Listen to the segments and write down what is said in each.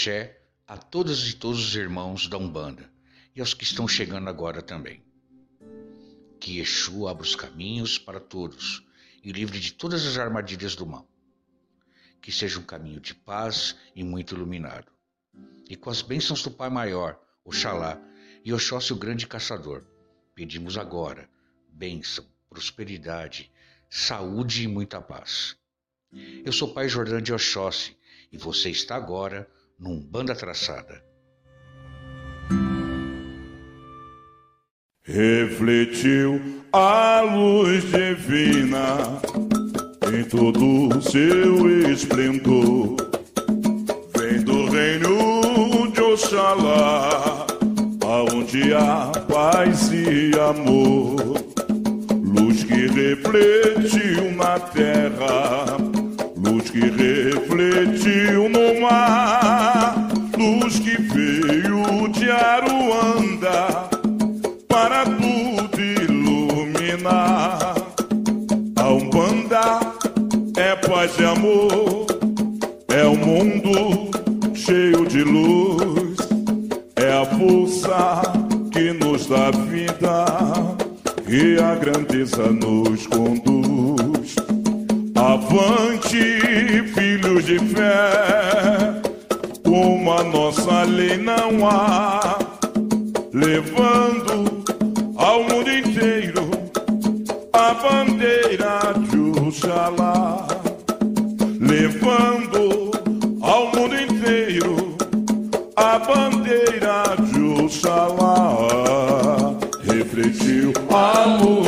Axé a todas e todos os irmãos da Umbanda e aos que estão chegando agora também. Que Exu abra os caminhos para todos e livre de todas as armadilhas do mal. Que seja um caminho de paz e muito iluminado. E com as bênçãos do Pai Maior, Oxalá e Oxóssi o Grande Caçador, pedimos agora bênção, prosperidade, saúde e muita paz. Eu sou Pai Jordão de Oxóssi e você está agora num Banda Traçada. Refletiu a luz divina em todo o seu esplendor. Vem do reino de Oxalá, aonde há paz e amor. Luz que refletiu na terra, luz que refletiu no mar, luz que veio de Aruanda para tudo iluminar. A Umbanda é paz e amor, é um mundo cheio de luz, é a força que nos dá vida e a grandeza nos conduz. Avante, filhos de fé, como a nossa lei não há, levando ao mundo inteiro a bandeira de Oxalá, levando ao mundo inteiro a bandeira de Oxalá, refletiu a luz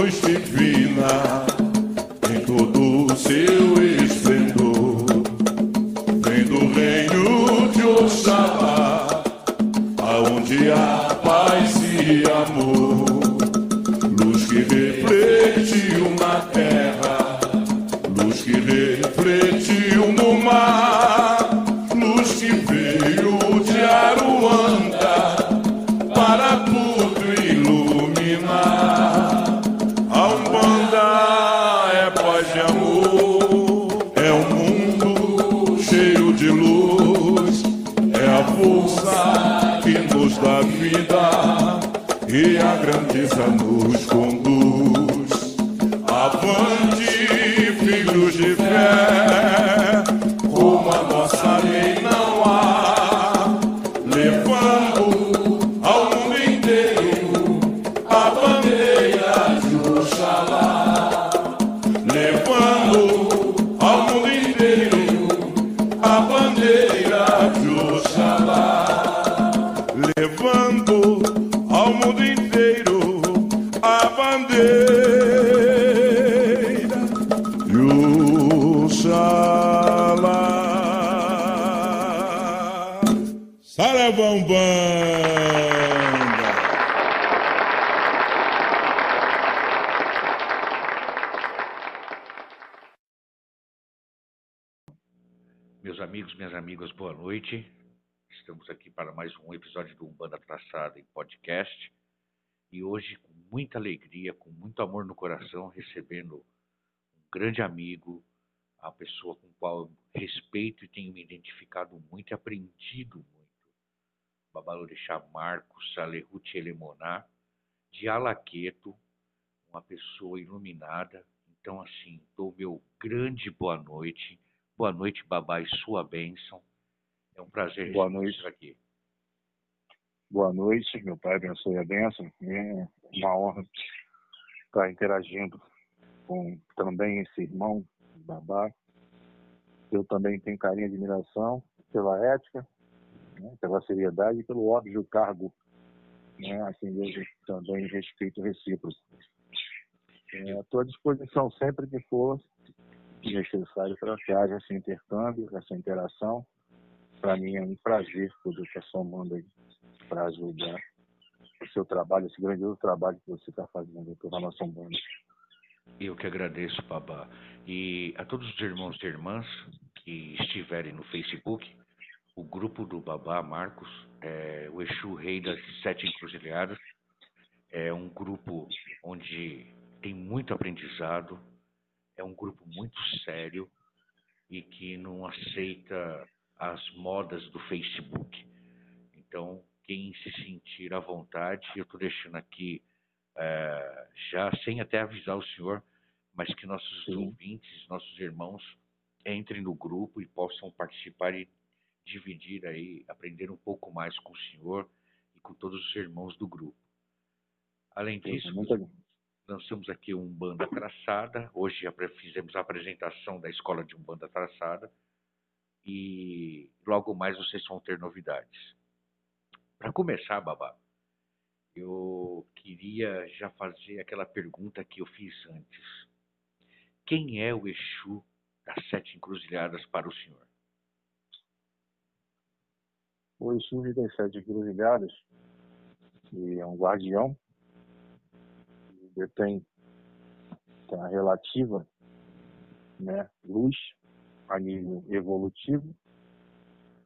grandeza nos conduz. Avante, filhos de fé, grande amigo, a pessoa com qual eu respeito e tenho me identificado muito e aprendido muito. Babalorixá Marcos Salerruti Elemoná, de Alaqueto, uma pessoa iluminada. Então, assim, dou meu grande boa noite. Boa noite, babá, e sua bênção. É um prazer Boa noite. aqui. Boa noite, meu pai abençoe a bênção. É uma honra estar interagindo com também esse irmão, Babá. Eu também tenho carinho e admiração pela ética, né, pela seriedade e pelo óbvio cargo, né, assim, eu também respeito recíproco. É, Estou à disposição sempre que for necessário para que haja esse intercâmbio, essa interação. Para mim é um prazer poder estar somando aí para ajudar o seu trabalho, esse grandioso trabalho que você está fazendo pela nossa Umbanda. Eu que agradeço, babá. E a todos os irmãos e irmãs que estiverem no Facebook, o grupo do babá Marcos, é, o Exu Rei das Sete Encruzilhadas, é um grupo onde tem muito aprendizado, é um grupo muito sério e que não aceita as modas do Facebook. Então, quem se sentir à vontade, eu estou deixando aqui, é, já sem até avisar o senhor, mas que nossos Sim. ouvintes, nossos irmãos, entrem no grupo e possam participar e dividir aí, aprender um pouco mais com o senhor e com todos os irmãos do grupo. Além disso, temos aqui um banda traçada. Hoje fizemos a apresentação da escola de um banda traçada e logo mais vocês vão ter novidades. Para começar, Babá, eu queria já fazer aquela pergunta que eu fiz antes. Quem é o Exu das sete encruzilhadas para o senhor? O Exu das sete encruzilhadas é um guardião detém a relativa né, luz a nível evolutivo,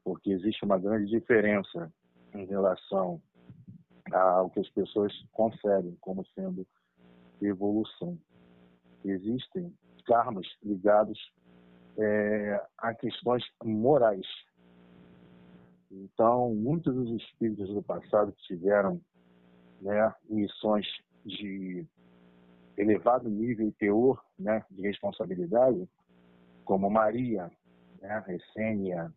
porque existe uma grande diferença em relação ao que as pessoas concebem como sendo evolução. Existem karmas ligados é, a questões morais. Então, muitos dos espíritos do passado que tiveram né, missões de elevado nível e teor né, de responsabilidade, como Maria, né, Essênia,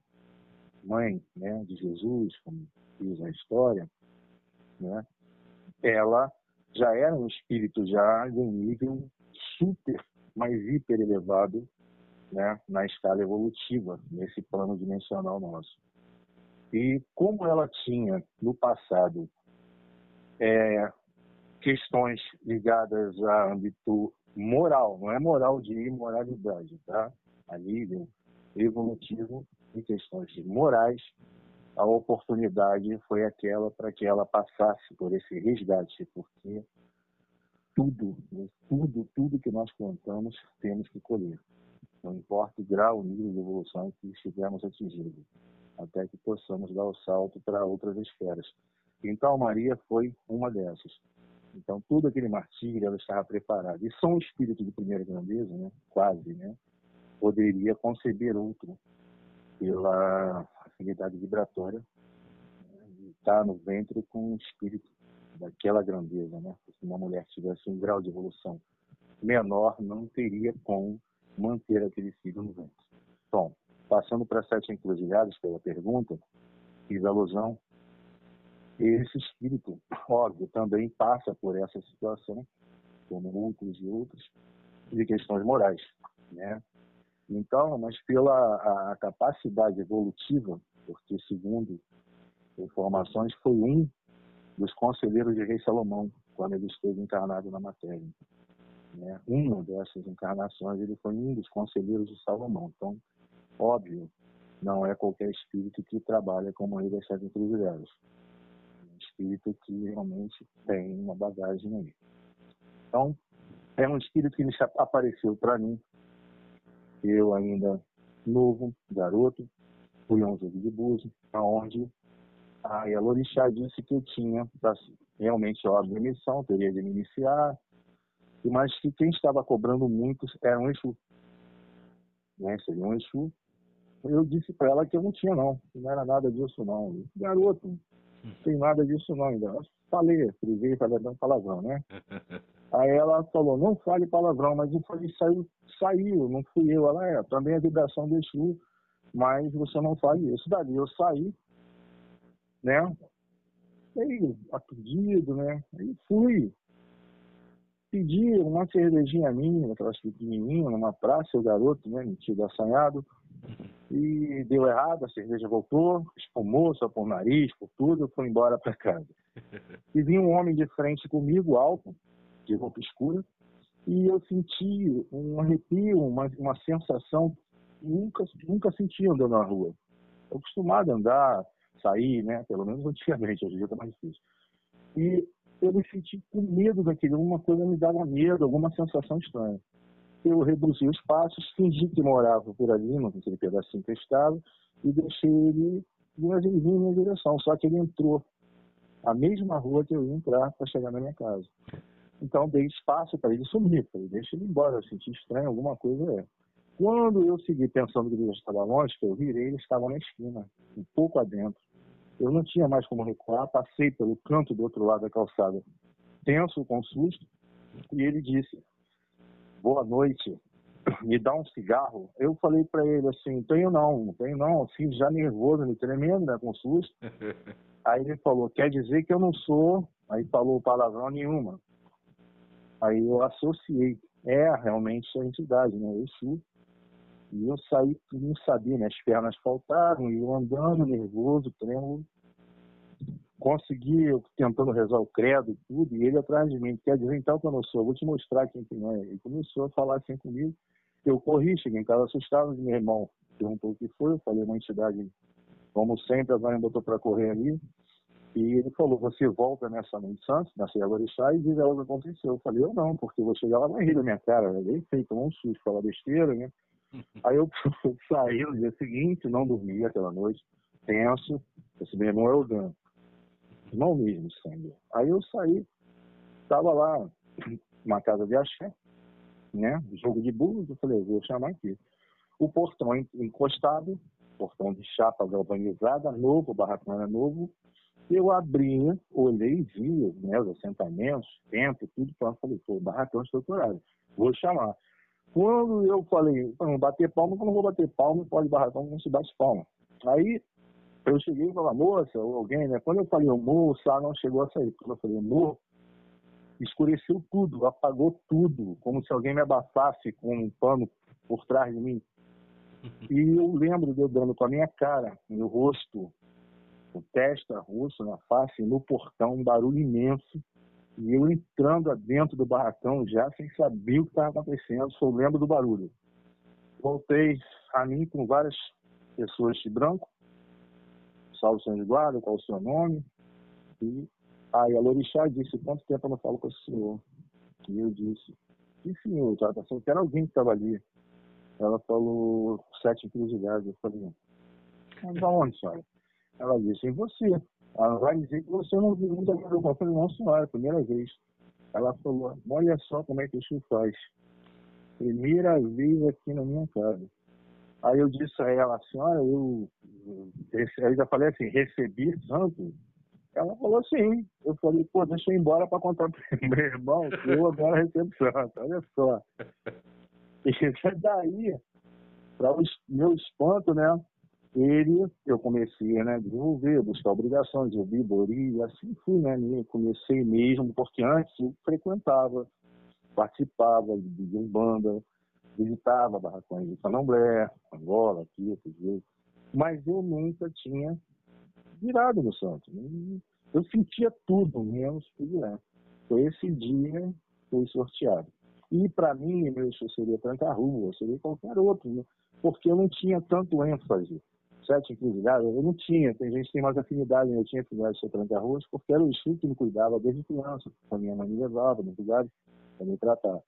mãe né, de Jesus, como diz a história, né, ela já era um espírito já de um nível super, mais hiper elevado né, na escala evolutiva, nesse plano dimensional nosso. E como ela tinha no passado é, questões ligadas a âmbito moral, não é moral de imoralidade, tá? A nível evolutivo, em questões morais, a oportunidade foi aquela para que ela passasse por esse resgate, porque tudo, tudo, tudo que nós plantamos temos que colher. Não importa o grau, o nível de evolução que estivermos atingindo, até que possamos dar o salto para outras esferas. Então, Maria foi uma dessas. Então, todo aquele martírio ela estava preparada. E só um espírito de primeira grandeza, né, quase, né, poderia conceber outro pela afinidade vibratória né, estar no ventre com um espírito daquela grandeza. Né? Se uma mulher tivesse um grau de evolução menor, não teria como manter aquele filho no ventre. Bom, passando para sete encruzilhadas pela pergunta, fiz alusão esse espírito, óbvio, também passa por essa situação, como outros e outros, de questões morais, né? Então, mas pela a capacidade evolutiva, porque segundo informações foi um dos conselheiros de Rei Salomão quando ele esteve encarnado na matéria. Né? Uma dessas encarnações ele foi um dos conselheiros de Salomão. Então, óbvio, não é qualquer espírito que trabalha como ele das sete encruzilhadas espírito que realmente tem uma bagagem aí. Então, é um espírito que apareceu para mim, eu ainda novo, garoto, fui a um jogo de buzo, aonde a Elorixá disse que eu tinha realmente óbvio a missão, teria de me iniciar, mas que quem estava cobrando muito era um Exu. Né? Seria um Exu. Eu disse para ela que eu não tinha, não, que não era nada disso, não. Garoto, não tem nada disso não ainda. Falei, frisei, falei um palavrão, né? Aí ela falou, não fale palavrão, mas eu falei, saiu, saiu, não fui eu. Ela é, também a vibração do Exu, mas você não fale isso. Dali eu saí, né? Meio aturdido, né? Aí fui. Pedi uma cervejinha minha, aquelas pequenininhas, numa praça, o garoto, né? Metido assanhado e deu errado, a cerveja voltou, espumou só por nariz, por tudo, eu fui embora para casa. E vinha um homem de frente comigo, alto, de roupa escura, e eu senti um arrepio, uma, uma sensação nunca, nunca senti andando na rua. Eu acostumado a andar, sair, né? Pelo menos antigamente, hoje em dia está mais difícil. E eu me senti com medo daquilo, alguma coisa me dava medo, alguma sensação estranha eu reduzi os passos, fingi que morava por ali, naquele pedacinho que eu estava, e deixei ele, mas ele vinha em minha direção, só que ele entrou a mesma rua que eu ia entrar para chegar na minha casa. Então dei espaço para ele sumir, falei, deixa ele embora, eu senti estranho, alguma coisa é. Quando eu segui pensando que eles estavam longe, que eu virei, eles estavam na esquina, um pouco adentro. Eu não tinha mais como recuar, passei pelo canto do outro lado da calçada, tenso, com susto, e ele disse: Boa noite, me dá um cigarro. Eu falei para ele assim: Tenho não, tenho não, assim, já nervoso, me tremendo, né, com susto. Aí ele falou: Quer dizer que eu não sou. Aí falou palavrão nenhuma. Aí eu associei. É realmente a entidade, né? Eu sou. E eu saí, não sabia, minhas pernas faltaram, e eu andando nervoso, trêmulo. Consegui, eu tentando rezar o credo e tudo, e ele atrás de mim, quer dizer então que eu não sou, vou te mostrar quem que não é. Ele começou a falar assim comigo, eu corri, cheguei em casa assustado, meu irmão perguntou o que foi, eu falei uma entidade, como sempre, a Vânia botou para correr ali, e ele falou, você volta nessa noite santo, na Serra Orixá, e diz ela o que aconteceu. Eu falei, eu não, porque eu vou chegar lá vai rir da minha cara, bem feito, um susto, falar besteira, né? Aí eu saí no dia seguinte, não dormi aquela noite, tenso. Esse meu irmão é o Dan. Irmão mesmo, sangue. Aí eu saí, estava lá, uma casa de axé, né? Jogo de burros, eu falei, vou chamar aqui. O portão encostado, portão de chapa galvanizada, novo, o barracão era novo. Eu abria, olhei e via né, os assentamentos, tempo, tudo. Então, falei, pô, barracão estruturado, vou chamar. Quando eu falei, não bater palma, eu não vou bater palma, pode barracão, não se bate palma. Aí eu cheguei e falei, moça, ou alguém, né? Quando eu falei, moça, não chegou a sair. Quando eu falei, amor, escureceu tudo, apagou tudo, como se alguém me abafasse com um pano por trás de mim. E eu lembro de eu dando com a minha cara, no rosto, o testa, rosto, na face, no portão, um barulho imenso. E eu entrando dentro do barracão já sem saber o que estava acontecendo, só lembro do barulho. Voltei a mim com várias pessoas de branco, salve São Eduardo, qual o seu nome? E aí a Lorixá disse, quanto tempo eu não falo com o senhor? E eu disse, que senhor? Estava pensando que era alguém que estava ali. Ela falou, sete encruzilhadas. Eu falei, mas aonde, senhora? Ela disse, em você. Ela vai dizer que você não viu muita coisa. Eu falei, não, senhora, primeira vez. Ela falou, olha só como é que o senhor faz. Primeira vez aqui na minha casa. Aí eu disse a ela, senhora, eu, eu ainda falei assim, recebi santo? Ela falou sim. Eu falei, pô, deixa eu ir embora para contar pro meu irmão que eu agora recebo santo. Olha só. E daí, para o meu espanto, né? Ele, eu comecei né, a desenvolver, buscar obrigações, eu vi Bori, assim fui, né? Comecei mesmo, porque antes eu frequentava, participava de Umbanda, visitava barracões de Candomblé, Angola, aqui, outros mas eu nunca tinha virado no santo. Eu sentia tudo, menos privilégio. Foi esse dia foi sorteado. E para mim, meu, seria Tranca-Rua, seria qualquer outro, né? porque eu não tinha tanto ênfase sete encruzilhadas, eu não tinha. Tem gente que tem mais afinidade, eu tinha afinidade de ser tranca-ruas, porque era o Exu que me cuidava desde criança. A minha mãe me levava no lugar para me tratar.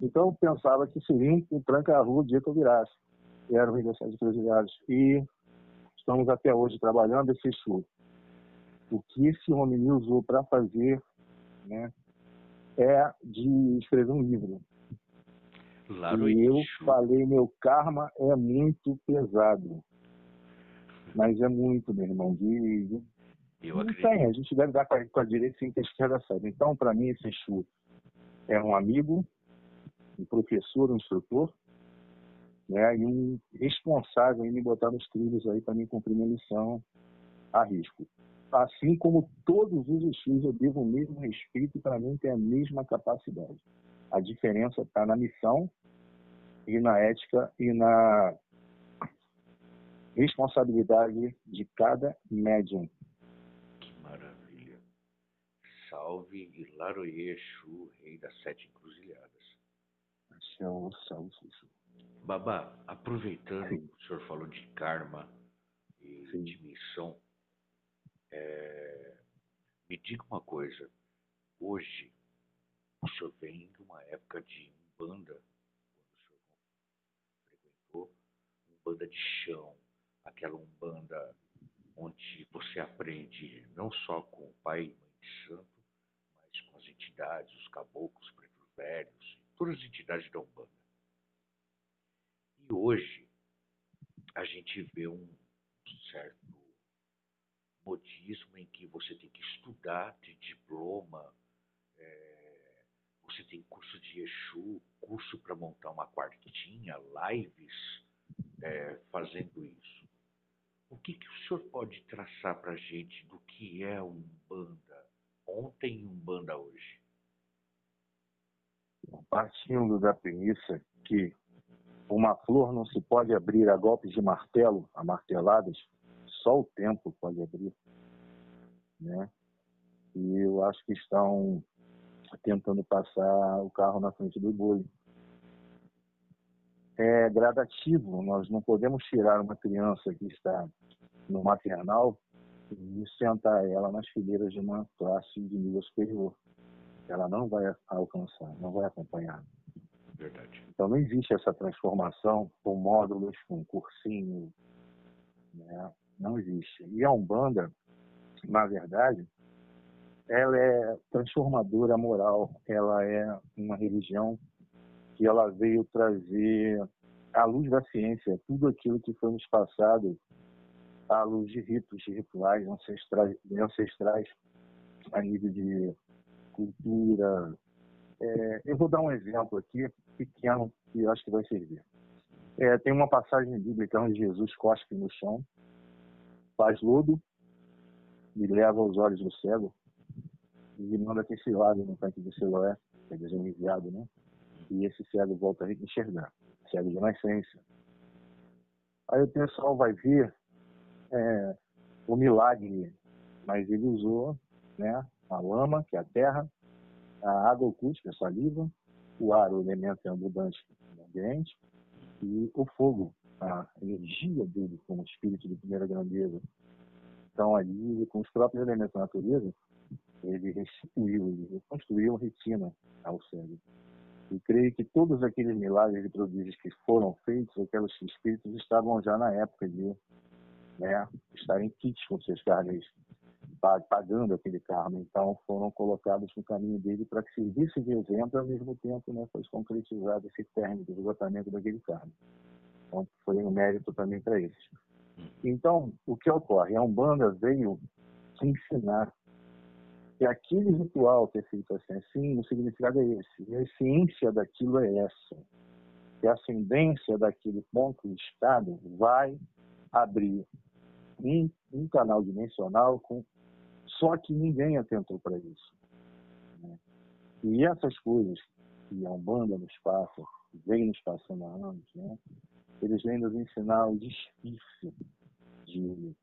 Então eu pensava que seria um tranca-rua o dia que eu virasse. Era o Rio das Sete Encruzilhadas. E estamos até hoje trabalhando esse Exu. O que esse homem me usou para fazer né, é de escrever um livro. Claro, e eu falei, meu karma é muito pesado. Mas é muito, meu irmão. De. Eu não acredito. tem, a gente deve dar com a, com a direita sem que a esquerda saiba. Então, para mim, esse Exu é um amigo, um professor, um instrutor, né, e um responsável em me botar nos trilhos aí para mim cumprir minha missão a risco. Assim como todos os Exus, eu devo o mesmo respeito e para mim tem a mesma capacidade. A diferença está na missão e na ética e na responsabilidade de cada médium. Que maravilha. Salve Ilaroye Exu, rei das sete encruzilhadas. Salve, salve, salve. Babá, aproveitando Sim. o senhor falou de karma e Sim. de missão, é... me diga uma coisa. Hoje, o senhor vem de uma época de banda, quando o senhor frequentou, banda de chão, aquela umbanda onde você aprende não só com o pai e mãe de santo, mas com as entidades, os caboclos, pretos velhos, todas as entidades da umbanda. E hoje a gente vê um certo modismo em que você tem que estudar de diploma, é, você tem curso de Exu, curso para montar uma quartinha, lives é, fazendo isso. O que, que o senhor pode traçar para a gente do que é Umbanda ontem e Umbanda hoje? Partindo da premissa que uma flor não se pode abrir a golpes de martelo, a marteladas, só o tempo pode abrir. Né? E eu acho que estão tentando passar o carro na frente do boi. É gradativo, nós não podemos tirar uma criança que está no maternal e sentar ela nas fileiras de uma classe de nível superior. Ela não vai alcançar, não vai acompanhar. Verdade. Então não existe essa transformação com módulos, com cursinho. Né? Não existe. E a Umbanda, na verdade, ela é transformadora moral. Ela é uma religião que ela veio trazer à luz da ciência tudo aquilo que foi nos passado à luz de ritos, de rituais ancestrais, ancestrais a nível de cultura. É, eu vou dar um exemplo aqui pequeno que acho que vai servir. É, tem uma passagem bíblica onde Jesus cospe no chão, faz lodo e leva os olhos do cego e manda que se lave no tanque de Siloé, quer dizer, um enviado, né? E esse cego volta a enxergar, cego de nascença. Aí o pessoal vai ver é, o milagre, mas ele usou né, a lama, que é a terra, a água oculta, que é a saliva, o ar, o elemento abundante do ambiente, e o fogo, a energia dele como espírito de primeira grandeza. Então, ali, com os próprios elementos da natureza, ele restituiu, ele reconstruiu a retina ao cérebro. E creio que todos aqueles milagres e prodígios que foram feitos, aqueles espíritos estavam já na época de né, estarem kits com seus carnes pagando aquele karma. Então, foram colocados no caminho dele para que servisse de exemplo, ao mesmo tempo né, foi concretizado esse término do esgotamento daquele karma. Então, foi um mérito também para eles. Então, o que ocorre? A Umbanda veio ensinar que aquele ritual é feito assim, assim, o significado é esse, e a essência daquilo é essa. Que a ascendência daquele ponto de estado vai abrir um, um canal dimensional com só que ninguém atentou para isso. Né? E essas coisas que a Umbanda nos passa, vem nos passando há anos, né? eles vêm nos ensinar o despício de,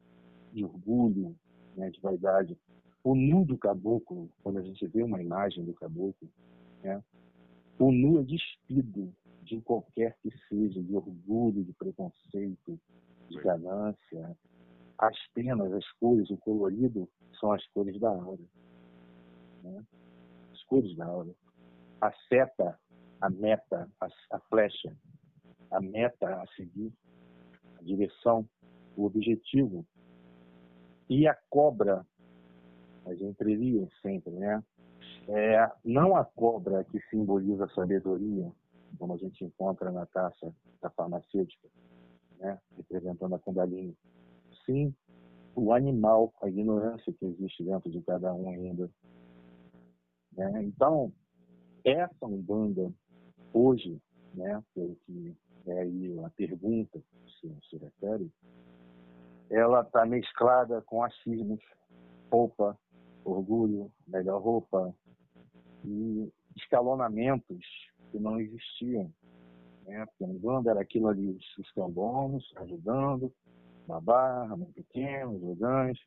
de orgulho, né? de vaidade. O nu do caboclo, quando a gente vê uma imagem do caboclo, né? o nu é despido de qualquer que seja, de orgulho, de preconceito, de ganância. As penas, as cores, o colorido são as cores da aura. Né? As cores da aura. A seta, a meta, a, a flecha, a meta a seguir, a direção, o objetivo. E a cobra, as entrelinhas sempre, né? É, não a cobra que simboliza a sabedoria, como a gente encontra na taça da farmacêutica, né? representando a Kundalini. Sim, o animal, a ignorância que existe dentro de cada um ainda. Né? Então, essa Umbanda, hoje, né, pelo que é aí a pergunta se, se refere, ela está mesclada com achismos, roupa, orgulho, melhor roupa, e escalonamentos que não existiam. Né? Porque a Umbanda era aquilo ali, os cambonos ajudando, uma barra, muito pequeno, jogante,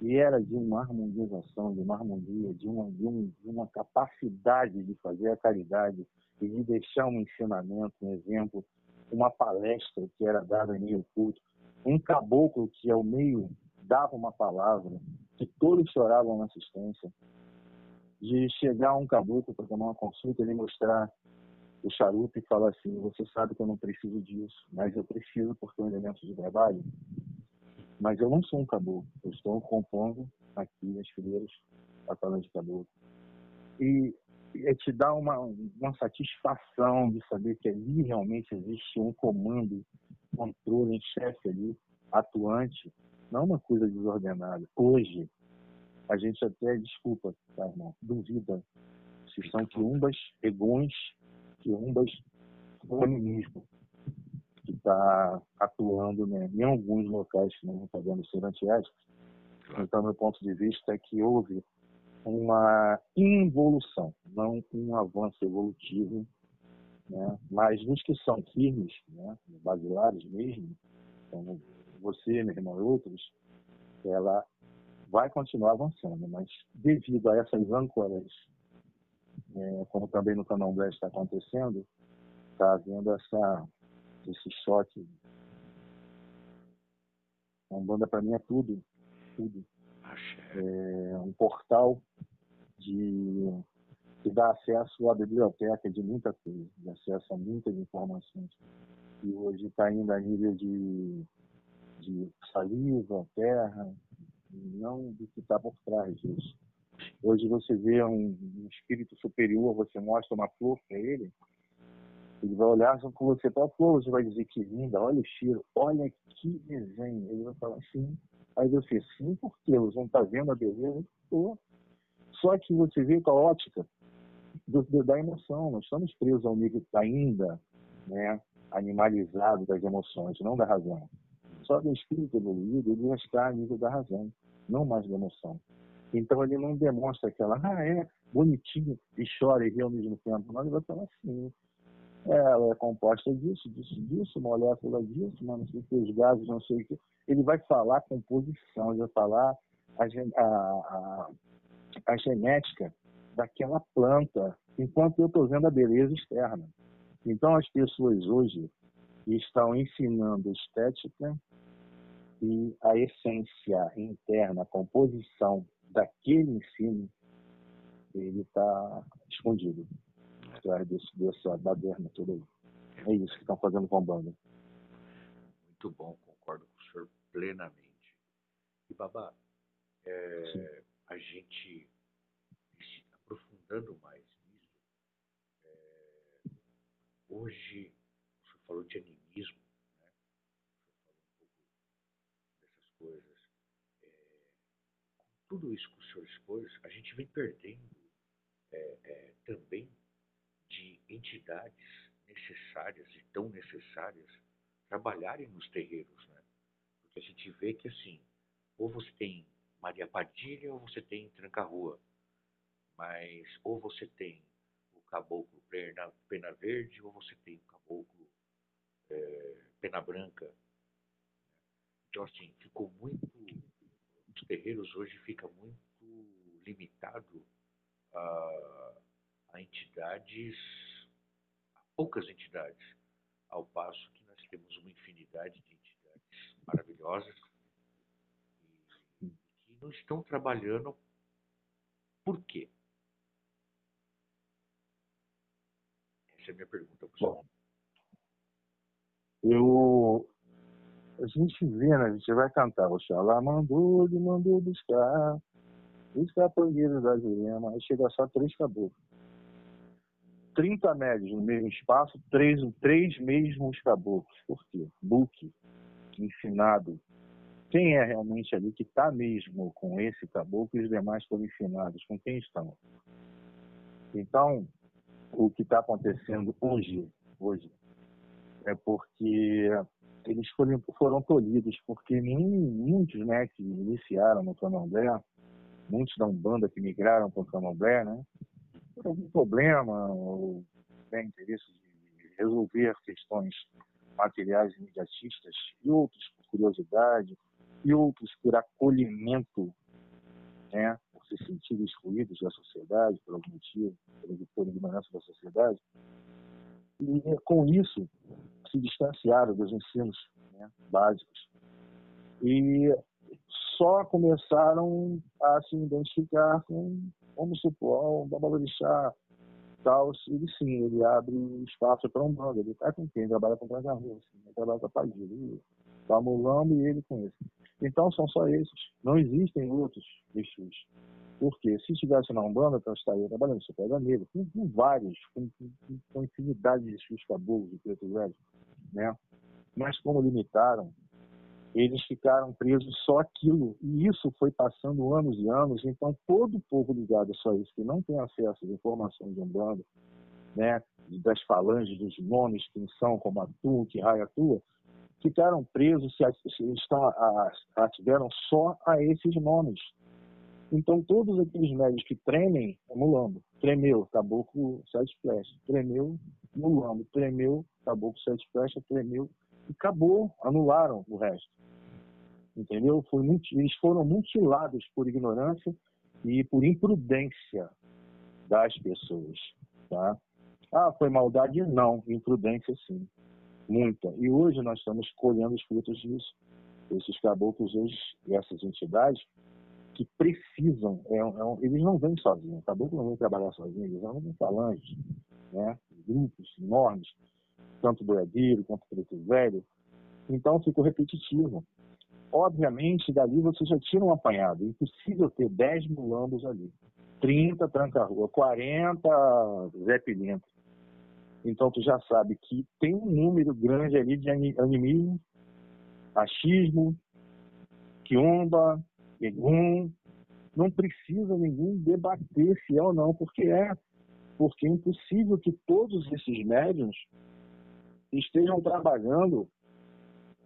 e era de uma harmonização, de uma harmonia, de uma, de, um, de uma capacidade de fazer a caridade e de deixar um ensinamento, um exemplo, uma palestra que era dada em meio culto, um caboclo que ao meio dava uma palavra, que todos choravam na assistência, de chegar um caboclo para tomar uma consulta ele mostrar o charuto e falar assim, você sabe que eu não preciso disso, mas eu preciso porque é um elemento de trabalho. Mas eu não sou um caboclo, eu estou compondo aqui as fileiras falando de caboclo. E é, te dá uma, uma satisfação de saber que ali realmente existe um comando, controle, um chefe ali, atuante, não uma coisa desordenada. Hoje, a gente até, desculpa, tá, irmão, duvida se são quiumbas, egões, quiumbas, feminismo que está atuando né, em alguns locais que não estão podendo ser antiéticos. Então, meu ponto de vista é que houve uma involução, não um avanço evolutivo, né? mas nos que são firmes, né? basilares mesmo, como você, meu irmão e outros, ela vai continuar avançando, mas devido a essas âncoras, é, como também no Candomblé está acontecendo, está havendo essa, esse choque. A Umbanda para mim é tudo, tudo. É um portal de que dá acesso à biblioteca de muita coisa, de acesso a muitas informações. E hoje está indo a nível de, de saliva, terra, não do que está por trás disso. Hoje você vê um, um, espírito superior, você mostra uma flor para ele, ele vai olhar com você para a flor, você vai dizer que linda, olha o cheiro, olha que desenho. Ele vai falar assim. Aí você, sim, por quê? Você não está vendo a beleza? Estou. Só que você vê com a ótica do, do, da emoção. Nós estamos presos ao nível ainda né, animalizado das emoções, não da razão. Só que o espírito evoluído, ele já está a nível da razão, não mais da emoção. Então ele não demonstra aquela, ah, é bonitinho e chora e ri ao mesmo tempo. Não, ele vai falar assim. Ela é composta disso, disso, disso, molécula disso, mas não sei o que, os gases, não sei o que. Ele vai falar composição, ele vai falar a, a, a, a genética daquela planta, enquanto eu estou vendo a beleza externa. Então, as pessoas hoje estão ensinando estética e a essência interna, a composição daquele ensino, ele está escondido atrás desse, dessa baderna toda aí. É isso que estão fazendo com a banda. Muito bom, concordo com o senhor plenamente. E, Babá, é, a gente aprofundando mais nisso, é, hoje o senhor falou de animismo, né? o senhor falou um pouco dessas coisas. É, com tudo isso que o senhor expôs, a gente vem perdendo é, é, também de entidades necessárias e tão necessárias trabalharem nos terreiros, né? Porque a gente vê que assim, ou você tem Maria Padilha ou você tem Tranca-Rua mas ou você tem o caboclo pena, pena verde ou você tem o caboclo é, pena branca. Então, assim, ficou muito. Os terreiros hoje fica muito limitado a, a entidades, a poucas entidades, ao passo que nós temos uma infinidade de entidades maravilhosas e, que não estão trabalhando. Por quê? Essa é a minha pergunta, eu, a gente vê, né, a gente vai cantar, Oxalá mandou, ele mandou buscar, buscar pangueiros da Jurema, aí chega só três caboclos. 30 médios no mesmo espaço, três, três mesmos caboclos. Por quê? Book, ensinado. Quem é realmente ali que está mesmo com esse caboclo e os demais estão ensinados? Com quem estão? Então, o que está acontecendo hoje, hoje é porque eles foram, foram tolhidos, porque muitos né, que iniciaram no Candomblé, muitos da Umbanda que migraram para o Candomblé, né, por algum problema ou tem interesse de resolver questões materiais imediatistas, e outros por curiosidade, e outros por acolhimento né, se sentirem excluídos da sociedade por algum motivo, por ignorância da sociedade. E com isso se distanciaram dos ensinos né, básicos. E só começaram a se identificar com, vamos supor, um babalorixá, tal, ele sim, ele abre espaço para um bando, ele está com quem? Trabalha com Tranca-Rua, assim, ele trabalha com a Padilha, Famulando e ele com esse. Então são só esses. Não existem outros Exus. Porque se estivesse na Umbanda, eu estaria trabalhando em Pedra Negra, com, vários, com, com, com infinidade de fios caboclos de preto velho, né? Mas como limitaram, eles ficaram presos só aquilo. E isso foi passando anos e anos. Então, todo o povo ligado só isso, que não tem acesso às informações de Umbanda, né, das falanges, dos nomes, quem são, como atua, que raio atua, ficaram presos, se, estão, ativeram só a esses nomes. Então, todos aqueles médios que tremem, é mulambo. Tremeu, caboclo sete flechas. Tremeu, mulambo. Tremeu, caboclo sete flechas. Tremeu, e acabou, anularam o resto. Entendeu? Muito, eles foram mutilados por ignorância e por imprudência das pessoas. Tá? Ah, foi maldade? Não, imprudência sim. Muita. E hoje nós estamos colhendo os frutos disso. Esses caboclos hoje, essas entidades, que precisam, é, é, eles não vêm sozinhos, o caboclo não vem trabalhar sozinho, eles vão com falanges, né? Grupos enormes, tanto boiadeiro quanto preto velho. Então ficou repetitivo. Obviamente, dali você já tira um apanhado. É impossível ter 10 mulambos ali. 30 tranca-rua, 40 Zé Pilintra. Então tu já sabe que tem um número grande ali de animismo, achismo, quiomba, egum. Não precisa ninguém debater se é ou não, porque é. Porque é impossível que todos esses médiums estejam trabalhando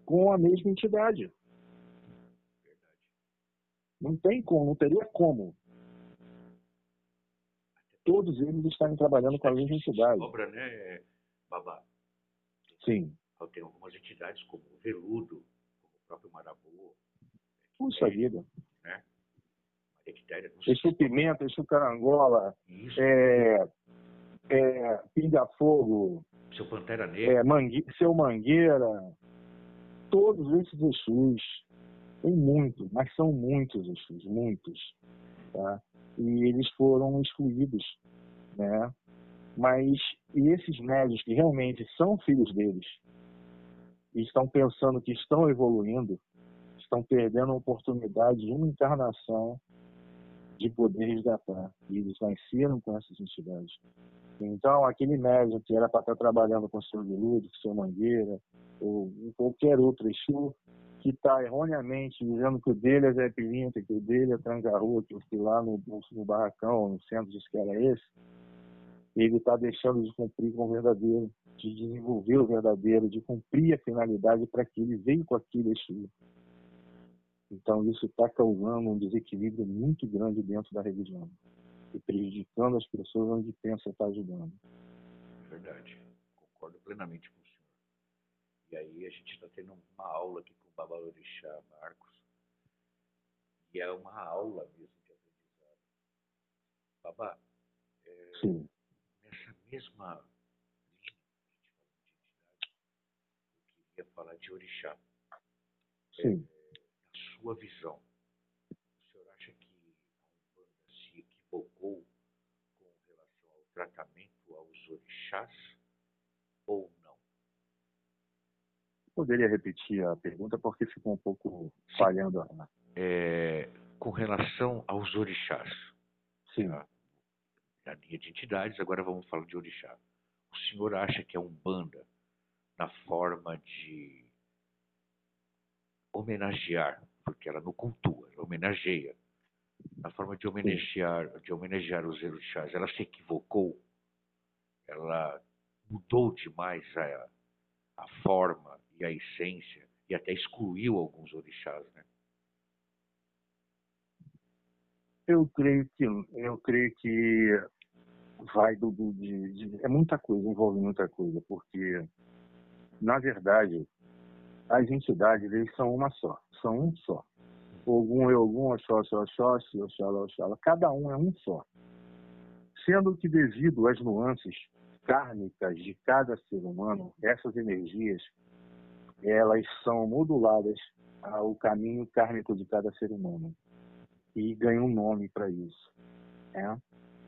com a mesma entidade. Não tem como, não teria como. Todos eles estarem trabalhando com a mesma entidade. Obra, né, Babá? Sim. Tem algumas entidades como o Veludo, como o próprio Marabu. Puxa é, vida. Né? Exu Pimenta, Exu Carangola, é, é, Pinga Fogo, seu Pantera Negra, é, mangue, Seu Mangueira, todos esses Exus, tem muitos, mas são muitos Exus, muitos, tá? E eles foram excluídos, né? Mas esses médios que realmente são filhos deles e estão pensando que estão evoluindo, estão perdendo a oportunidade de uma encarnação de poder resgatar. E eles nasceram com essas entidades. Então, aquele médium que era para estar trabalhando com o seu Veludo, com o seu Mangueira, ou qualquer outro Exu, que está erroneamente dizendo que o dele é Zé Pilinta, que o dele é Trangarrua, que lá no, no barracão, no centro diz que era esse, ele está deixando de cumprir com o verdadeiro, de desenvolver o verdadeiro, de cumprir a finalidade para que ele veio com aquele Exu. Então, isso está causando um desequilíbrio muito grande dentro da religião e prejudicando as pessoas onde pensa estar ajudando. Verdade. Concordo plenamente com o senhor. E aí a gente está tendo uma aula aqui com o Babalorixá Marcos. E é uma aula mesmo de aprendizado. Babá, é, Sim. nessa mesma linha que a gente falou de entidade, eu queria falar de orixá. Sim. É, sua visão, o senhor acha que a Umbanda equivocou com relação ao tratamento aos orixás ou não? Poderia repetir a pergunta porque ficou um pouco falhando. É, com relação aos orixás. Sim. Na linha de entidades, agora vamos falar de orixá. O senhor acha que a Umbanda, na forma de homenagear porque ela não cultua, ela homenageia. Na forma de homenagear, de homenagear os orixás, ela se equivocou, ela mudou demais a, a forma e a essência e até excluiu alguns orixás, né? Eu creio que eu creio que vai do, do de, de, é muita coisa, envolve muita coisa, porque na verdade as entidades eles são uma só são um só. Ogum é Ogum, Oxóssi é Oxóssi, Oxalá é Oxalá. Cada um é um só. Sendo que devido às nuances kármicas de cada ser humano, essas energias, elas são moduladas ao caminho kármico de cada ser humano. E ganham um nome para isso. É?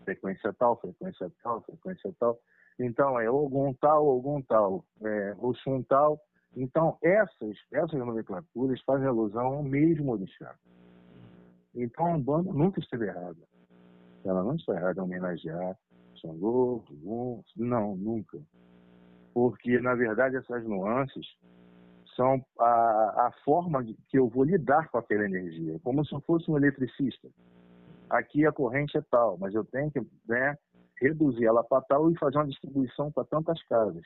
Frequência tal, frequência tal, frequência tal. Então, é Ogum tal, Ogum tal, é, Oxum tal, então, essas, essas nomenclaturas fazem alusão ao mesmo orixá. Então a Umbanda nunca esteve errada. Ela não está errada em homenagear Xangô, Ogum, não, nunca. Porque, na verdade, essas nuances são a, a forma que eu vou lidar com aquela energia, como se eu fosse um eletricista. Aqui a corrente é tal, mas eu tenho que né, reduzir ela para tal e fazer uma distribuição para tantas casas.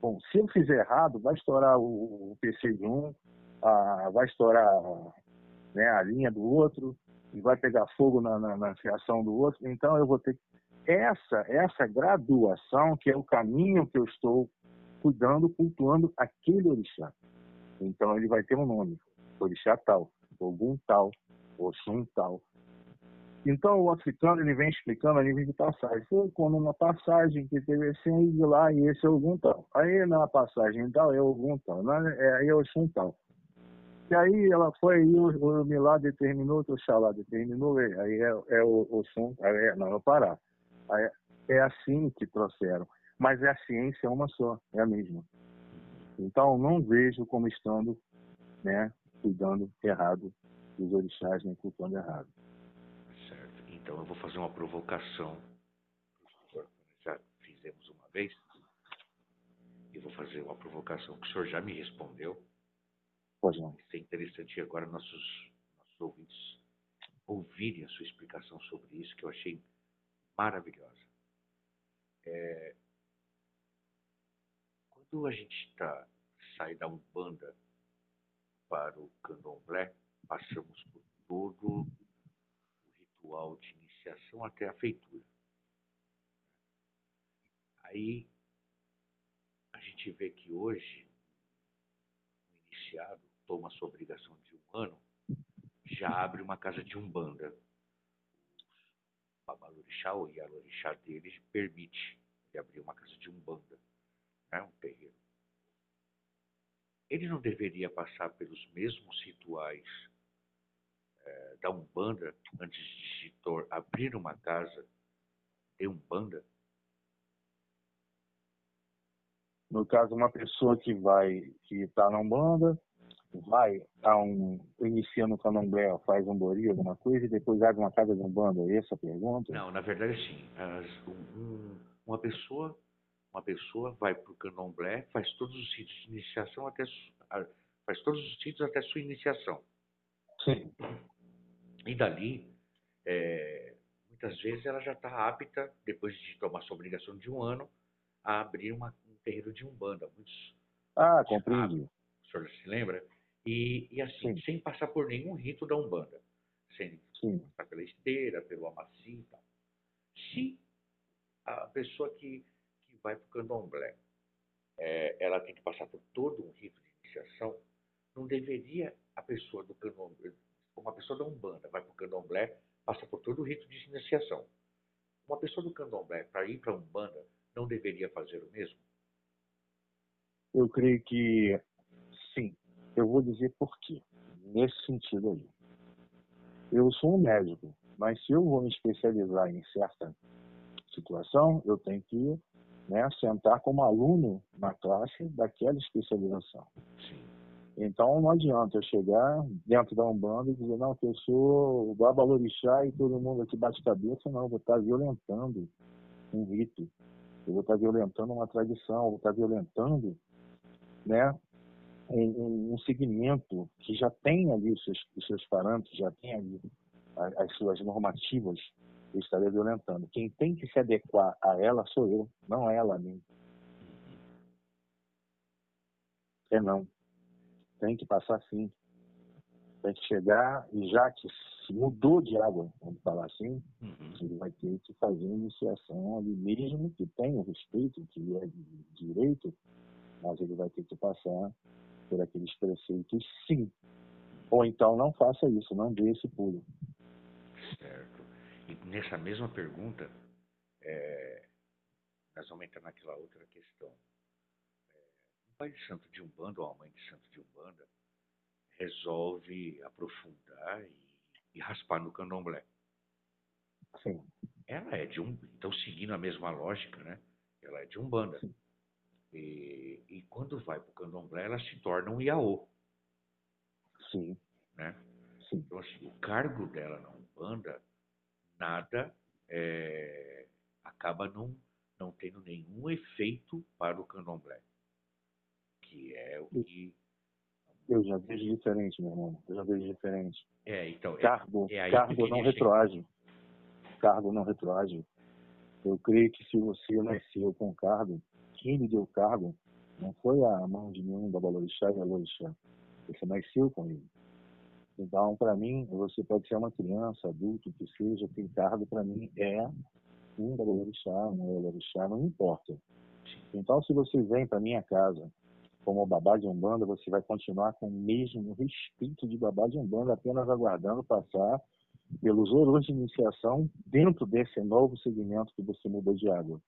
Bom, se eu fizer errado, vai estourar o, PC de um, a, vai estourar né, a linha do outro, e vai pegar fogo na, na, na fiação do outro. Então eu vou ter essa essa graduação que é o caminho que eu estou cuidando, cultuando aquele orixá. Então ele vai ter um nome, orixá tal, Ogum tal, Oxum tal. Então o africano ele vem explicando a nível de passagem. Foi como uma passagem que teve assim de lá e esse é Ogum tal. Aí na passagem tal é Ogum tal, é, aí é Oxum tal. E aí ela foi, aí o, o Milá determinou, o Xalá determinou, aí é, é o Oxum, é, não, é Pará. Aí é assim que trouxeram. Mas a ciência é uma só, é a mesma. Então, não vejo como estando né, cuidando errado dos orixás, nem cultuando errado. Então, eu vou fazer uma provocação. Já fizemos uma vez. E vou fazer uma provocação que o senhor já me respondeu. Pois não. Isso é interessante agora nossos, nossos ouvintes ouvirem a sua explicação sobre isso, que eu achei maravilhosa. É, quando a gente está sai da Umbanda para o Candomblé, passamos por todo ritual de iniciação até a feitura. Aí a gente vê que hoje o iniciado toma sua obrigação de um ano, já abre uma casa de umbanda. O Babalorixá ou Yalorixá dele permite ele abrir uma casa de umbanda, né, um terreiro ele não deveria passar pelos mesmos rituais é, da Umbanda antes de abrir uma casa de Umbanda? No caso, uma pessoa que vai, que está na Umbanda, vai a um, iniciando o candomblé, faz um bori, alguma coisa, e depois abre uma casa de Umbanda, é essa a pergunta? Não, na verdade sim. As, um, uma pessoa uma pessoa vai para o candomblé, faz todos os sítios de iniciação até faz todos os sítios até sua iniciação. Sim. E dali, é, muitas vezes ela já está apta, depois de tomar sua obrigação de um ano, a abrir uma, um terreiro de umbanda. Muitos, ah, compreendi. o senhor se lembra? E, e assim, Sim. sem passar por nenhum rito da umbanda, sem Sim. passar pela esteira, pelo amaci e tal. Se a pessoa que vai para o candomblé, é, ela tem que passar por todo um rito de iniciação, não deveria a pessoa do candomblé, uma pessoa da Umbanda vai para o candomblé, passa por todo o rito de iniciação. Uma pessoa do candomblé, para ir para a Umbanda, não deveria fazer o mesmo? Eu creio que sim. Eu vou dizer por quê. Nesse sentido aí. Eu sou um médico, mas se eu vou me especializar em certa situação, eu tenho que né, sentar como aluno na classe daquela especialização. Então não adianta eu chegar dentro da Umbanda e dizer, não, que eu sou o Babalorixá e todo mundo aqui bate cabeça, não, eu vou estar violentando um rito, eu vou estar violentando uma tradição, eu vou estar violentando né, um, um segmento que já tem ali os seus, os seus parâmetros, já tem ali as, as suas normativas eu estaria violentando. Quem tem que se adequar a ela sou eu, não ela a mim. É não. Tem que passar sim. Tem que chegar e já que se mudou de água, vamos falar assim, uhum. ele vai ter que fazer iniciação ali mesmo que tenha o respeito, que é direito, mas ele vai ter que passar por aqueles preceitos sim. Ou então não faça isso, não dê esse pulo. Certo. E nessa mesma pergunta, é, nós vamos entrar naquela outra questão. Pai de santo de Umbanda ou uma mãe de santo de Umbanda resolve aprofundar e, e raspar no candomblé. Sim. Ela é de um, então seguindo a mesma lógica, né? Ela é de Umbanda. E, e quando vai para o candomblé, ela se torna um Iaô. Sim. Né? Sim. Então, assim, o cargo dela na Umbanda, nada é, acaba não, não tendo nenhum efeito para o candomblé. Que é o que. Eu já vejo diferente, meu irmão. Eu já vejo diferente. É, então. é- Cargo, é eu cargo não retroage. Cargo não retroage. Eu creio que se você nasceu com cargo, quem lhe deu cargo não foi a mão de nenhum da Balorixá e Alorixá. Você nasceu com ele. Então, para mim, você pode ser uma criança, adulto, que seja, tem cargo, para mim, é um da Balorixá, um é Alorixá, não importa. Então, se você vem para minha casa como babá de Umbanda, você vai continuar com o mesmo respeito de babá de Umbanda, apenas aguardando passar pelos ouros de iniciação dentro desse novo segmento que você mudou de água.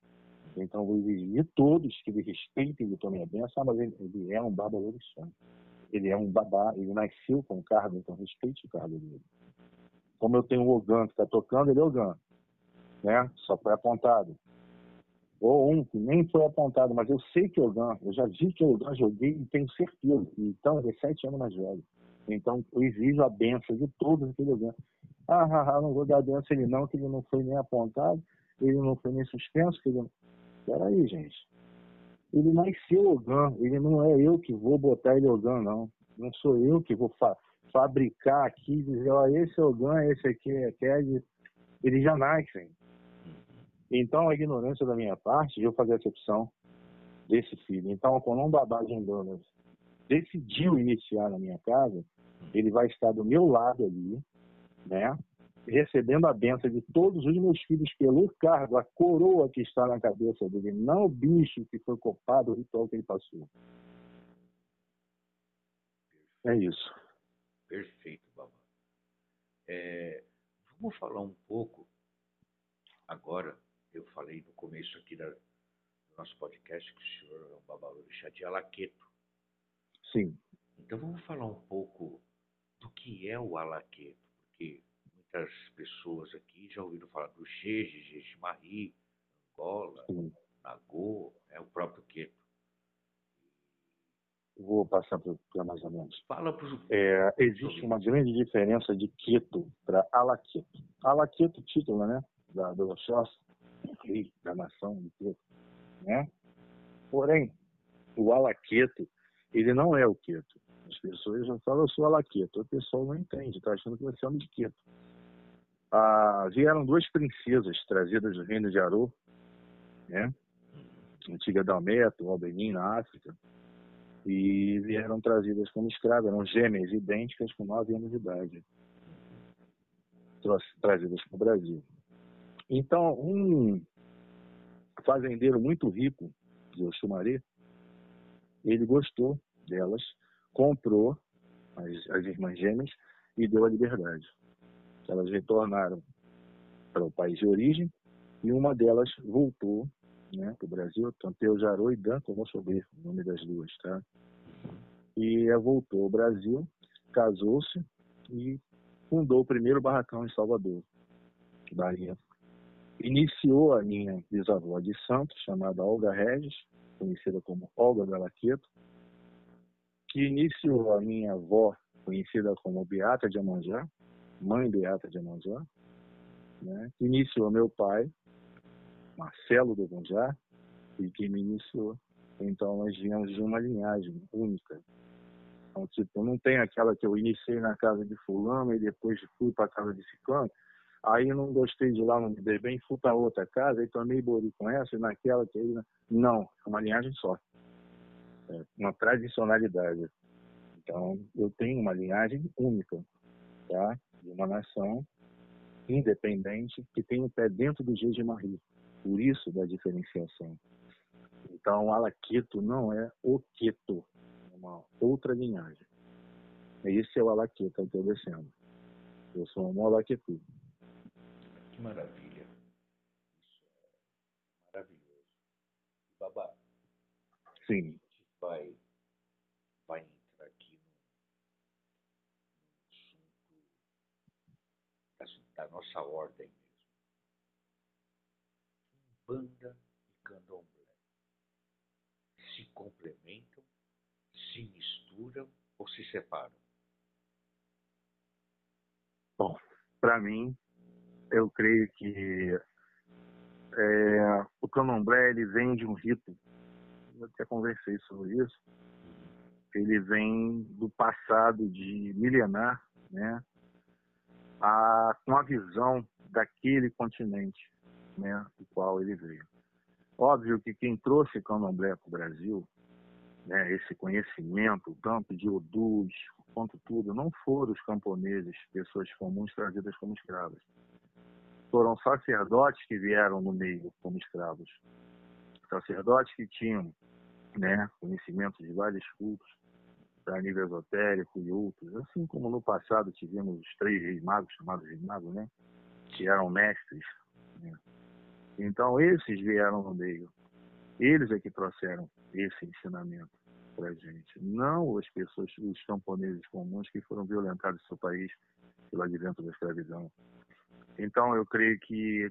Então, vou exigir de todos que ele respeitem e tomem a benção, mas ele, ele é um baba orixá. Ele é um babá, ele nasceu com cargo, então respeite o cargo dele. Como eu tenho o Ogan que está tocando, ele é Ogan. Né? Só foi apontado. Ou um que nem foi apontado, mas eu sei que é Ogan. Eu já vi que é Ogan, joguei e tenho certeza. Então, ele é sete anos mais velho. Então, eu exijo a benção de todos aquele Ogan. Ah, ah, ah, não vou dar benção a ele não, que ele não foi nem apontado, ele não foi nem suspenso, que ele não... Peraí, gente. Ele nasceu Ogan, ele não é eu que vou botar ele Ogan, não. Não sou eu que vou fa fabricar aqui dizer, ó, esse é Ogan, esse aqui é Ked. Eles já nascem. Então, a ignorância da minha parte de eu fazer essa opção desse filho. Então, quando um babá de Andonas decidiu iniciar na minha casa, ele vai estar do meu lado ali, né? Recebendo a benção de todos os meus filhos pelo cargo, a coroa que está na cabeça dele, não o bicho que foi copado, o ritual que ele passou. É isso. Perfeito, Babá. É, vamos falar um pouco agora. Eu falei no começo aqui da- do nosso podcast que o senhor é um Babá Orixá de Alaqueto. Sim. Então vamos falar um pouco do que é o Alaqueto, porque muitas pessoas aqui já ouviram falar do Jeje, Jejimari, Angola, sim. Nagô, é o próprio Queto. Vou passar para mais ou menos. Fala para os É, existe uma grande diferença de Queto para Alaqueto. Alaqueto, título, né? Da, do Oxóssi, rei da nação de Queto, né? Porém, o Alaqueto, ele não é o Queto. As pessoas já falam, eu sou Alaqueto. O pessoal não entende, está achando que você é um de Queto. Ah, vieram duas princesas trazidas do reino de Arô, né? Antiga Dalmeto, Albenim, na África e vieram trazidas como escravas, eram gêmeas idênticas com nove anos de idade, trazidas para o Brasil. Então, um fazendeiro muito rico de Oxumaré, ele gostou delas, comprou as, as irmãs gêmeas e deu a liberdade. Elas retornaram para o país de origem e uma delas voltou né, para o Brasil, Tanteu Jarô e Dan Tomosobê, o nome das duas, tá? E ela voltou ao Brasil, casou-se e fundou o primeiro barracão em Salvador, Bahia. Iniciou a minha bisavó de Santos, chamada Olga Regis, conhecida como Olga Galaqueto, que iniciou a minha avó, conhecida como Beata de Amanjá, mãe Beata de Amanjá, né? que iniciou meu pai, Marcelo do Gonjá, e que me iniciou. Então, nós viemos de uma linhagem única. Então, tipo, não tem aquela que eu iniciei na casa de fulano e depois fui para a casa de ciclano. Aí não gostei de lá, não me dei bem, fui para outra casa e tomei bori com essa e naquela que aí... Não, é uma linhagem só. É uma tradicionalidade. Então, eu tenho uma linhagem única, tá? De uma nação independente que tem o pé dentro do Jejimari. Por isso da diferenciação. Então, Alaqueto não é o Queto, é uma outra linhagem. Esse é o Alaqueto que eu tô descendo. Eu sou um Alaquetu. Que maravilha. Isso é maravilhoso. Babá, Sim, a gente vai, vai entrar aqui no, no assunto da, da nossa ordem mesmo. Umbanda e candomblé se complementam, se misturam ou se separam? para mim, eu creio que é, o candomblé ele vem de um rito, eu até conversei sobre isso, ele vem do passado de milenar, né, a, com a visão daquele continente, né, do qual ele veio. Óbvio que quem trouxe candomblé para o Brasil, né, esse conhecimento, tanto de Odus quanto tudo, não foram os camponeses, pessoas comuns trazidas como escravas. Foram sacerdotes que vieram no meio como escravos. Sacerdotes que tinham né, conhecimento de vários cultos, a nível esotérico e outros, assim como no passado tivemos os três reis magos, chamados reis magos, né, que eram mestres. Né. Então, esses vieram no meio. Eles é que trouxeram esse ensinamento para a gente, não as pessoas, os camponeses comuns que foram violentados no seu país pelo advento da escravidão. Então, eu creio que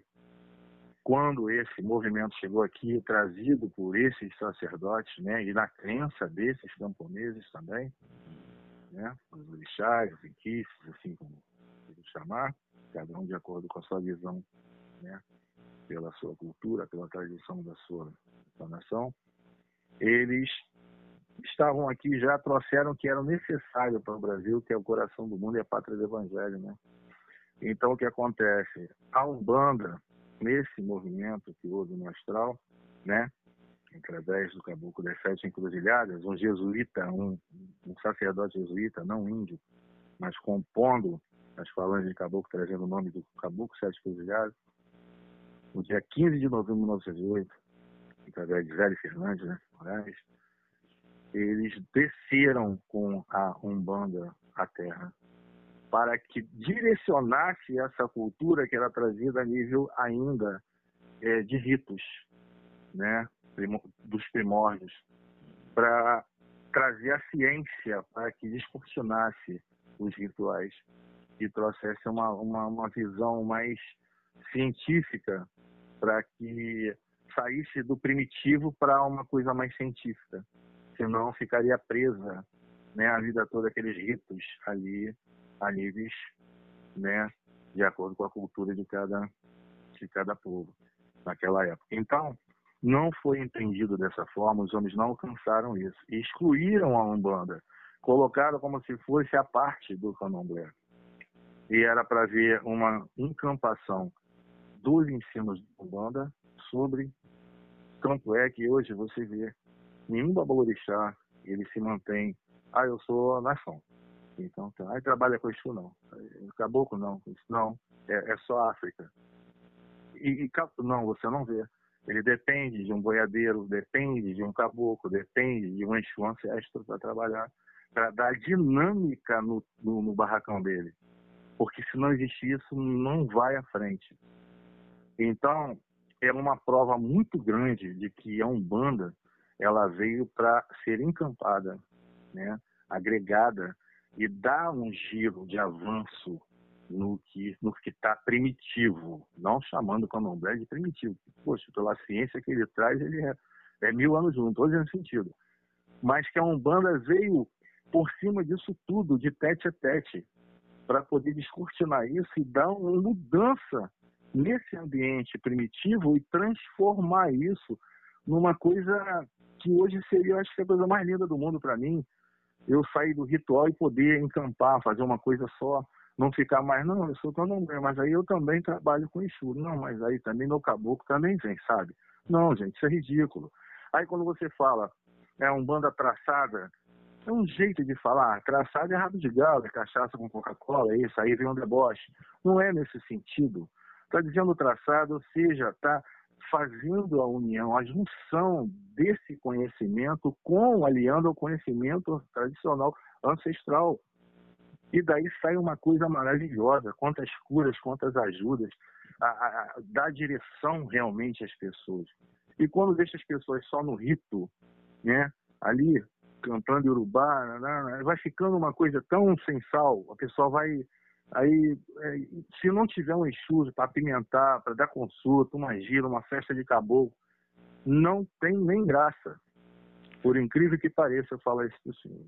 quando esse movimento chegou aqui, trazido por esses sacerdotes, né, e na crença desses camponeses também, né, os orixás, os inquistes, assim como chamar, cada um de acordo com a sua visão, né, pela sua cultura, pela tradição da sua, da nação, eles estavam aqui já trouxeram o que era necessário para o Brasil, que é o coração do mundo e a pátria do Evangelho, né? Então o que acontece? A Umbanda, nesse movimento que houve no astral, né? Através do Caboclo das Sete Encruzilhadas, um jesuíta, um, um sacerdote jesuíta, não índio, mas compondo as falanges de Caboclo, trazendo o nome do Caboclo Sete Encruzilhadas, no dia 15 de novembro de 1908, através de Zélio Fernandes, né, eles desceram com a Umbanda à Terra para que direcionasse essa cultura que era trazida a nível ainda é, de ritos, né, dos primórdios, para trazer a ciência para que descortinasse os rituais e trouxesse uma, uma, uma visão mais científica para que saísse do primitivo para uma coisa mais científica. Senão ficaria presa né, a vida toda aqueles ritos ali a níveis né, de acordo com a cultura de cada, de cada povo naquela época. Então, não foi entendido dessa forma, os homens não alcançaram isso. E excluíram a Umbanda, colocaram como se fosse a parte do candomblé. E era para ver uma encampação dos ensinos de Umbanda sobre. Tanto é que hoje você vê nenhum babalorixá, ele se mantém, ah, eu sou a nação. Então, tá. aí trabalha com isso não. Caboclo não, isso não. É, é só África. E, e não, você não vê. Ele depende de um boiadeiro, depende de um caboclo, depende de um Exu ancestro para trabalhar, para dar dinâmica no, no, no barracão dele. Porque se não existir isso, não vai à frente. Então, é uma prova muito grande de que a Umbanda ela veio para ser encampada, né, agregada e dar um giro de avanço no que no que está primitivo, não chamando o candomblé de primitivo. Poxa, pela ciência que ele traz, ele é, é mil anos junto, estou dizendo sentido. Mas que a Umbanda veio por cima disso tudo, de tete a tete, para poder descortinar isso e dar uma mudança nesse ambiente primitivo e transformar isso numa coisa que hoje seria, acho que a coisa mais linda do mundo para mim, eu sair do ritual e poder encampar, fazer uma coisa só, não ficar mais, não, eu sou candomblé, mas aí eu também trabalho com isso. Não, mas aí também meu caboclo também vem, sabe? Não, gente, isso é ridículo. Aí quando você fala, é um banda traçada, é um jeito de falar, traçado é rabo de galo, é cachaça com Coca-Cola, é isso, aí vem um deboche. Não é nesse sentido. Está dizendo traçado, ou seja, está fazendo a união, a junção desse conhecimento com, aliando ao conhecimento tradicional ancestral. E daí sai uma coisa maravilhosa, quantas curas, quantas ajudas, a, a, dar direção realmente às pessoas. E quando deixa as pessoas só no rito, né, ali cantando urubá, vai ficando uma coisa tão sem sal, a pessoa vai Aí, é, se não tiver um Exu para apimentar, para dar consulta, uma gira, uma festa de caboclo, não tem nem graça. Por incrível que pareça, eu falar isso do senhor.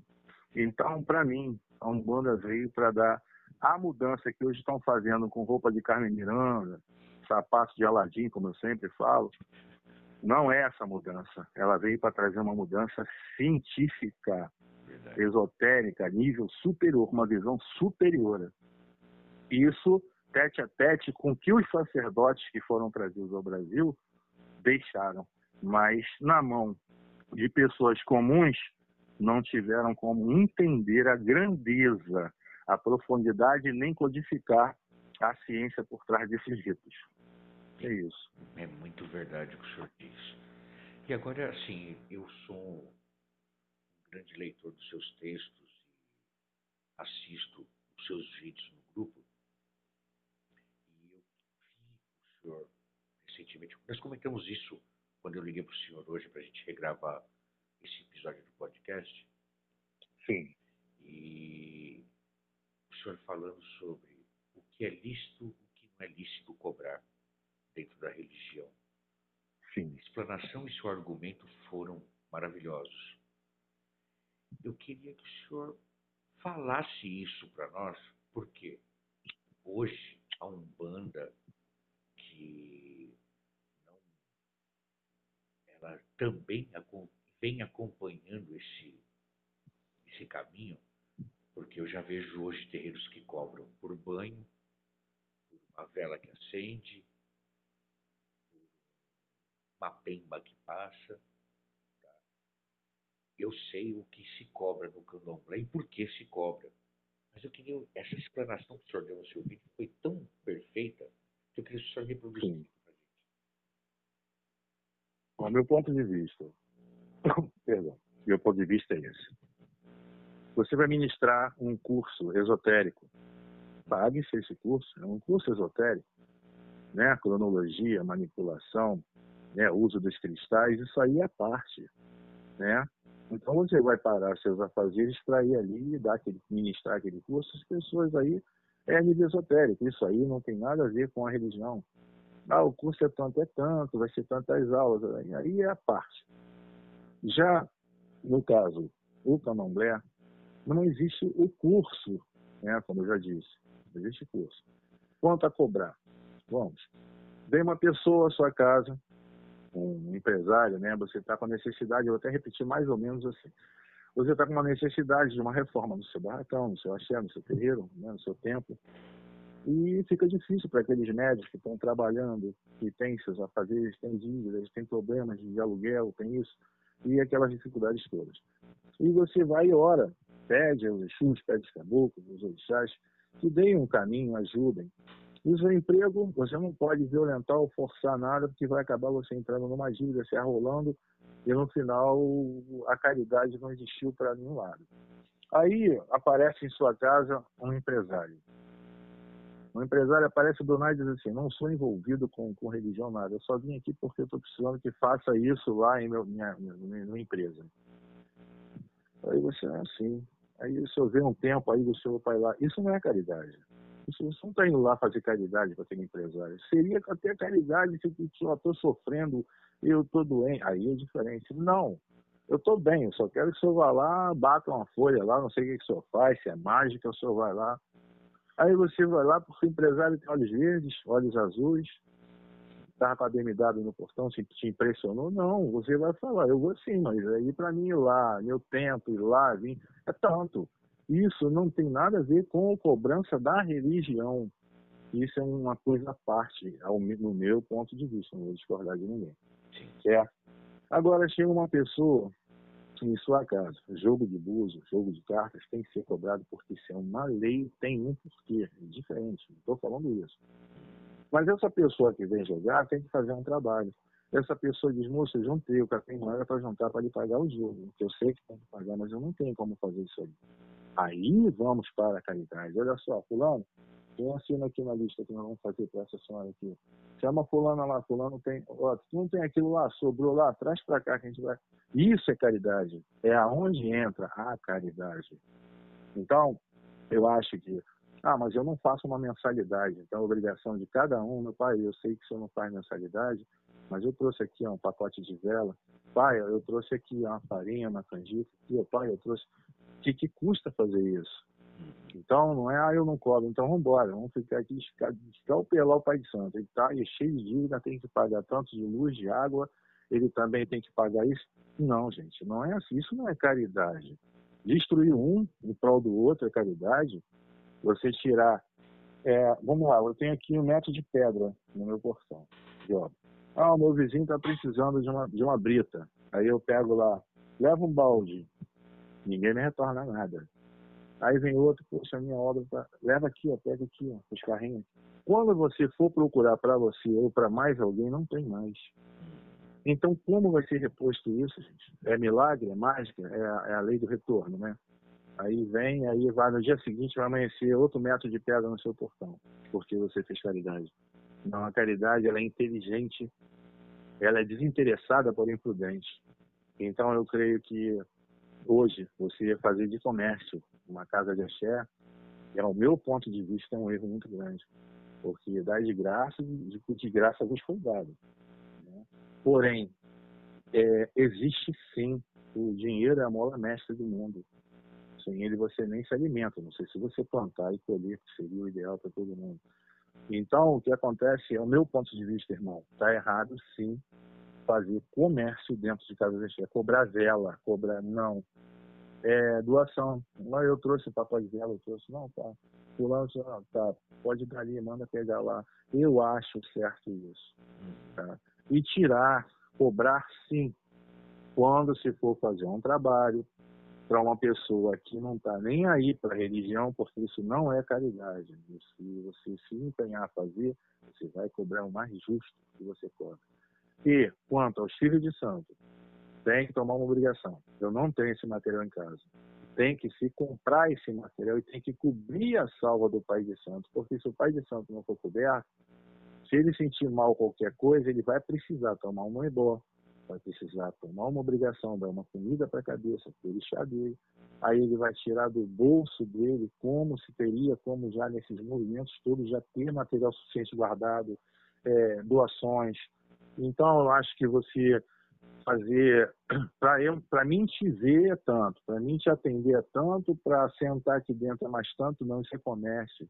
Então, para mim, a Umbanda veio para dar a mudança que hoje estão fazendo com roupa de Carmen Miranda, sapato de Aladim, como eu sempre falo, não é essa mudança. Ela veio para trazer uma mudança científica, Verdade. esotérica, nível superior, uma visão superior. Isso tete a tete com que os sacerdotes que foram trazidos ao Brasil deixaram. Mas na mão de pessoas comuns, não tiveram como entender a grandeza, a profundidade, nem codificar a ciência por trás desses ritos. É isso. É muito verdade o que o senhor diz. E agora, assim, eu sou um grande leitor dos seus textos assisto os seus vídeos no grupo. E eu vi o senhor recentemente. Nós comentamos isso quando eu liguei para o senhor hoje para a gente regravar esse episódio do podcast. Sim. E o senhor falando sobre o que é lícito, o que não é lícito cobrar dentro da religião. Sim. A explanação e seu argumento foram maravilhosos. Eu queria que o senhor falasse isso para nós, porque hoje a Umbanda que não, ela também vem acompanhando esse, esse caminho, porque eu já vejo hoje terreiros que cobram por banho, por uma vela que acende, uma pemba que passa. Tá? Eu sei o que se cobra no candomblé e por que se cobra. Mas eu queria. Essa explanação que o senhor deu no seu vídeo foi tão perfeita que eu queria que o senhor reproduzisse para gente. O meu ponto de vista. Perdão. Meu ponto de vista é esse. Você vai ministrar um curso esotérico. Pague-se esse curso. É um curso esotérico. Né? Cronologia, manipulação, né, uso dos cristais, isso aí é parte, né? Então você vai parar seus afazeres para ir ali e dar aquele, ministrar aquele curso, as pessoas aí é nível esotérico, isso aí não tem nada a ver com a religião. Ah, o curso é tanto, é tanto, vai ser tantas aulas, aí é a parte. Já no caso, o candomblé, não existe o curso, né, como eu já disse, não existe curso. Quanto a cobrar? Vamos. Vem uma pessoa à sua casa, um empresário, né? Você está com necessidade, eu vou até repetir mais ou menos assim. Você está com uma necessidade de uma reforma no seu barracão, no seu axé, no seu terreiro, né? no seu templo. E fica difícil para aqueles médicos que estão trabalhando, que têm seus afazeres, têm dívidas, têm problemas de aluguel, tem isso, e aquelas dificuldades todas. E você vai e ora, pede aos Exus, pede os caboclos, os orixás, que deem um caminho, ajudem. O seu emprego, você não pode violentar ou forçar nada, porque vai acabar você entrando numa dívida, se arrolando, e no final a caridade não existiu para nenhum lado. Aí aparece em sua casa um empresário. Um empresário aparece do nada e diz assim: Não sou envolvido com, com religião, nada. Eu só vim aqui porque estou precisando que faça isso lá em meu, minha, minha, minha empresa. Aí você, assim. Aí o senhor vê um tempo, aí o senhor vai lá. Isso não é caridade. Você não está indo lá fazer caridade para aquele empresário. Seria até caridade se eu estou sofrendo, eu estou doente. Aí é diferente. Não, eu estou bem, eu só quero que o senhor vá lá, bata uma folha lá, não sei o que, que o senhor faz, se é mágica, o senhor vai lá. Aí você vai lá porque o empresário tem olhos verdes, olhos azuis, estava com a BMW no portão, se te impressionou. Não, você vai falar, eu vou sim, mas aí para mim ir lá, meu tempo, ir lá, vir, é tanto. Isso não tem nada a ver com a cobrança da religião. Isso é uma coisa à parte, no meu ponto de vista, não vou discordar de ninguém. Certo? Agora chega uma pessoa em sua casa, jogo de búzios, jogo de cartas tem que ser cobrado porque isso é uma lei, tem um porquê, é diferente, não estou falando isso. Mas essa pessoa que vem jogar tem que fazer um trabalho. Essa pessoa diz, moça, eu juntei, o cara tem moeda para juntar para lhe pagar o jogo, que eu sei que tem que pagar, mas eu não tenho como fazer isso aí. Aí vamos para a caridade. Olha só, fulano, quem assina aqui na lista que nós vamos fazer para essa senhora aqui? Chama fulano lá, fulano tem. Ó, tu não tem aquilo lá, sobrou lá, traz para cá que a gente vai. Isso é caridade. É aonde entra a caridade. Então, eu acho que, ah, mas eu não faço uma mensalidade, então a obrigação de cada um, meu pai, eu sei que senhor não faz mensalidade, mas eu trouxe aqui ó, um pacote de vela, pai, eu trouxe aqui uma farinha, uma canjica, pai, eu trouxe que, que custa fazer isso? Então, não é, ah, eu não cobro, então vamos embora, vamos ficar aqui, escalpelar o pai de santo. Ele está cheio de dívida, tem que pagar tanto de luz, de água, ele também tem que pagar isso. Não, gente, não é assim, isso não é caridade. Destruir um em prol do outro é caridade. Você tirar, é, vamos lá, eu tenho aqui um metro de pedra no meu portão de. Ah, o meu vizinho está precisando de uma, de uma brita. Aí eu pego lá, levo um balde, ninguém me retorna nada. Aí vem outro, poxa, minha obra tá... leva aqui, ó, pega aqui, ó, os carrinhos. Quando você for procurar para você ou para mais alguém, não tem mais. Então, como vai ser reposto isso, gente? É milagre, é mágica, é a, é a lei do retorno, né? Aí vem, aí vai no dia seguinte, vai amanhecer outro metro de pedra no seu portão, porque você fez caridade. Não, a caridade, ela é inteligente, ela é desinteressada, porém prudente. Então, eu creio que hoje, você fazer de comércio uma casa de axé, é o meu ponto de vista, é um erro muito grande. Porque dar de graça, de, de graça vos foi dado. Né? Porém, é, existe sim, o dinheiro é a mola mestra do mundo. Sem ele você nem se alimenta. Não sei se você plantar e colher, que seria o ideal para todo mundo. Então, o que acontece, é o meu ponto de vista, irmão, está errado sim fazer comércio dentro de casa de axé, cobrar vela, cobrar não, é, doação. Lá eu trouxe papai de vela, eu trouxe, não, tá. Fulano, não, tá, pode dar ali, manda pegar lá. Eu acho certo isso. Tá? E tirar, cobrar sim, quando se for fazer um trabalho para uma pessoa que não está nem aí para a religião, porque isso não é caridade. Se você se empenhar a fazer, você vai cobrar o mais justo que você cobra. E quanto aos filhos de santo, tem que tomar uma obrigação. Eu não tenho esse material em casa. Tem que se comprar esse material e tem que cobrir a salva do Pai de Santo, porque se o Pai de Santo não for coberto, se ele sentir mal qualquer coisa, ele vai precisar tomar um ebó, vai precisar tomar uma obrigação, dar uma comida para a cabeça, para chá dele. Aí ele vai tirar do bolso dele, como se teria, como já nesses movimentos todos, já ter material suficiente guardado, é, doações. Então, eu acho que você fazer para mim te ver é tanto para mim te atender é tanto para sentar aqui dentro é mais tanto não isso é comércio.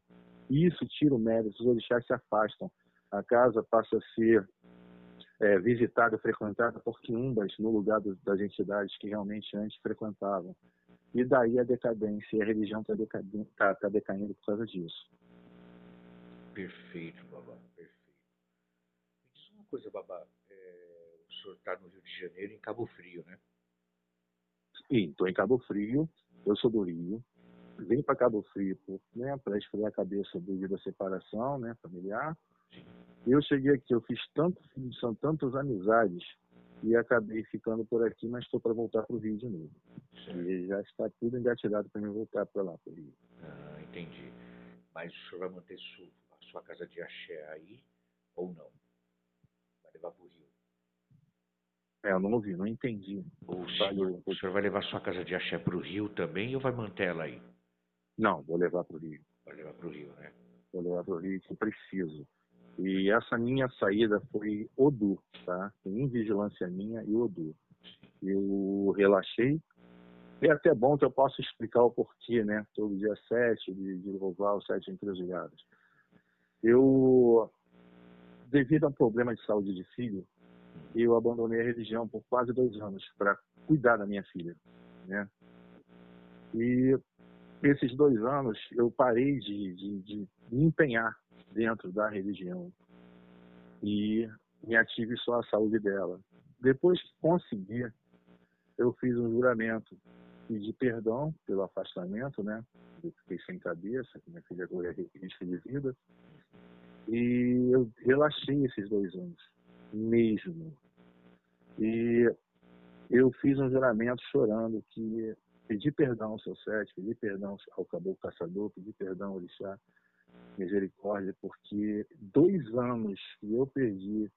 Isso tira o mérito os orixás se afastam. A casa passa a ser é, visitada frequentada por quiumbas no lugar das entidades que realmente antes frequentavam. E daí a decadência e a religião está tá, tá decaindo por causa disso. Perfeito babá perfeito me diz uma coisa babá o senhor está no Rio de Janeiro, em Cabo Frio, né? Sim, estou em Cabo Frio, eu sou do Rio. Vim para Cabo Frio né, para esfriar a cabeça devido à separação né, familiar. Eu cheguei aqui, eu fiz tanto, são tantas amizades e acabei ficando por aqui, mas estou para voltar para o Rio de novo. E já está tudo engatilhado para me voltar para lá, para o Rio. Ah, entendi. Mas o senhor vai manter a sua casa de axé aí ou não? O? É, eu não ouvi, não entendi. O senhor, o senhor vai levar sua casa de axé para o Rio também ou vai manter ela aí? Não, vou levar para o Rio. Vai levar para o Rio, né? Vou levar para o Rio que preciso. E essa minha saída foi Odu, tá? Tem vigilância minha e Odu. Eu relaxei. E é até bom que eu possa explicar o porquê, né? Todo dia 7 de, de louvar os sete encruzilhadas. Eu, devido a um problema de saúde de filho, eu abandonei a religião por quase dois anos para cuidar da minha filha, né? E esses dois anos eu parei de, de, de me empenhar dentro da religião e me ative só a saúde dela. Depois que consegui, eu fiz um juramento, pedi perdão pelo afastamento, né? Eu fiquei sem cabeça, minha filha agora é de vida. E eu relaxei esses dois anos mesmo. E eu fiz um juramento chorando que pedi perdão ao seu sete, pedi perdão ao caboclo caçador, pedi perdão ao orixá, misericórdia, porque dois anos que eu perdi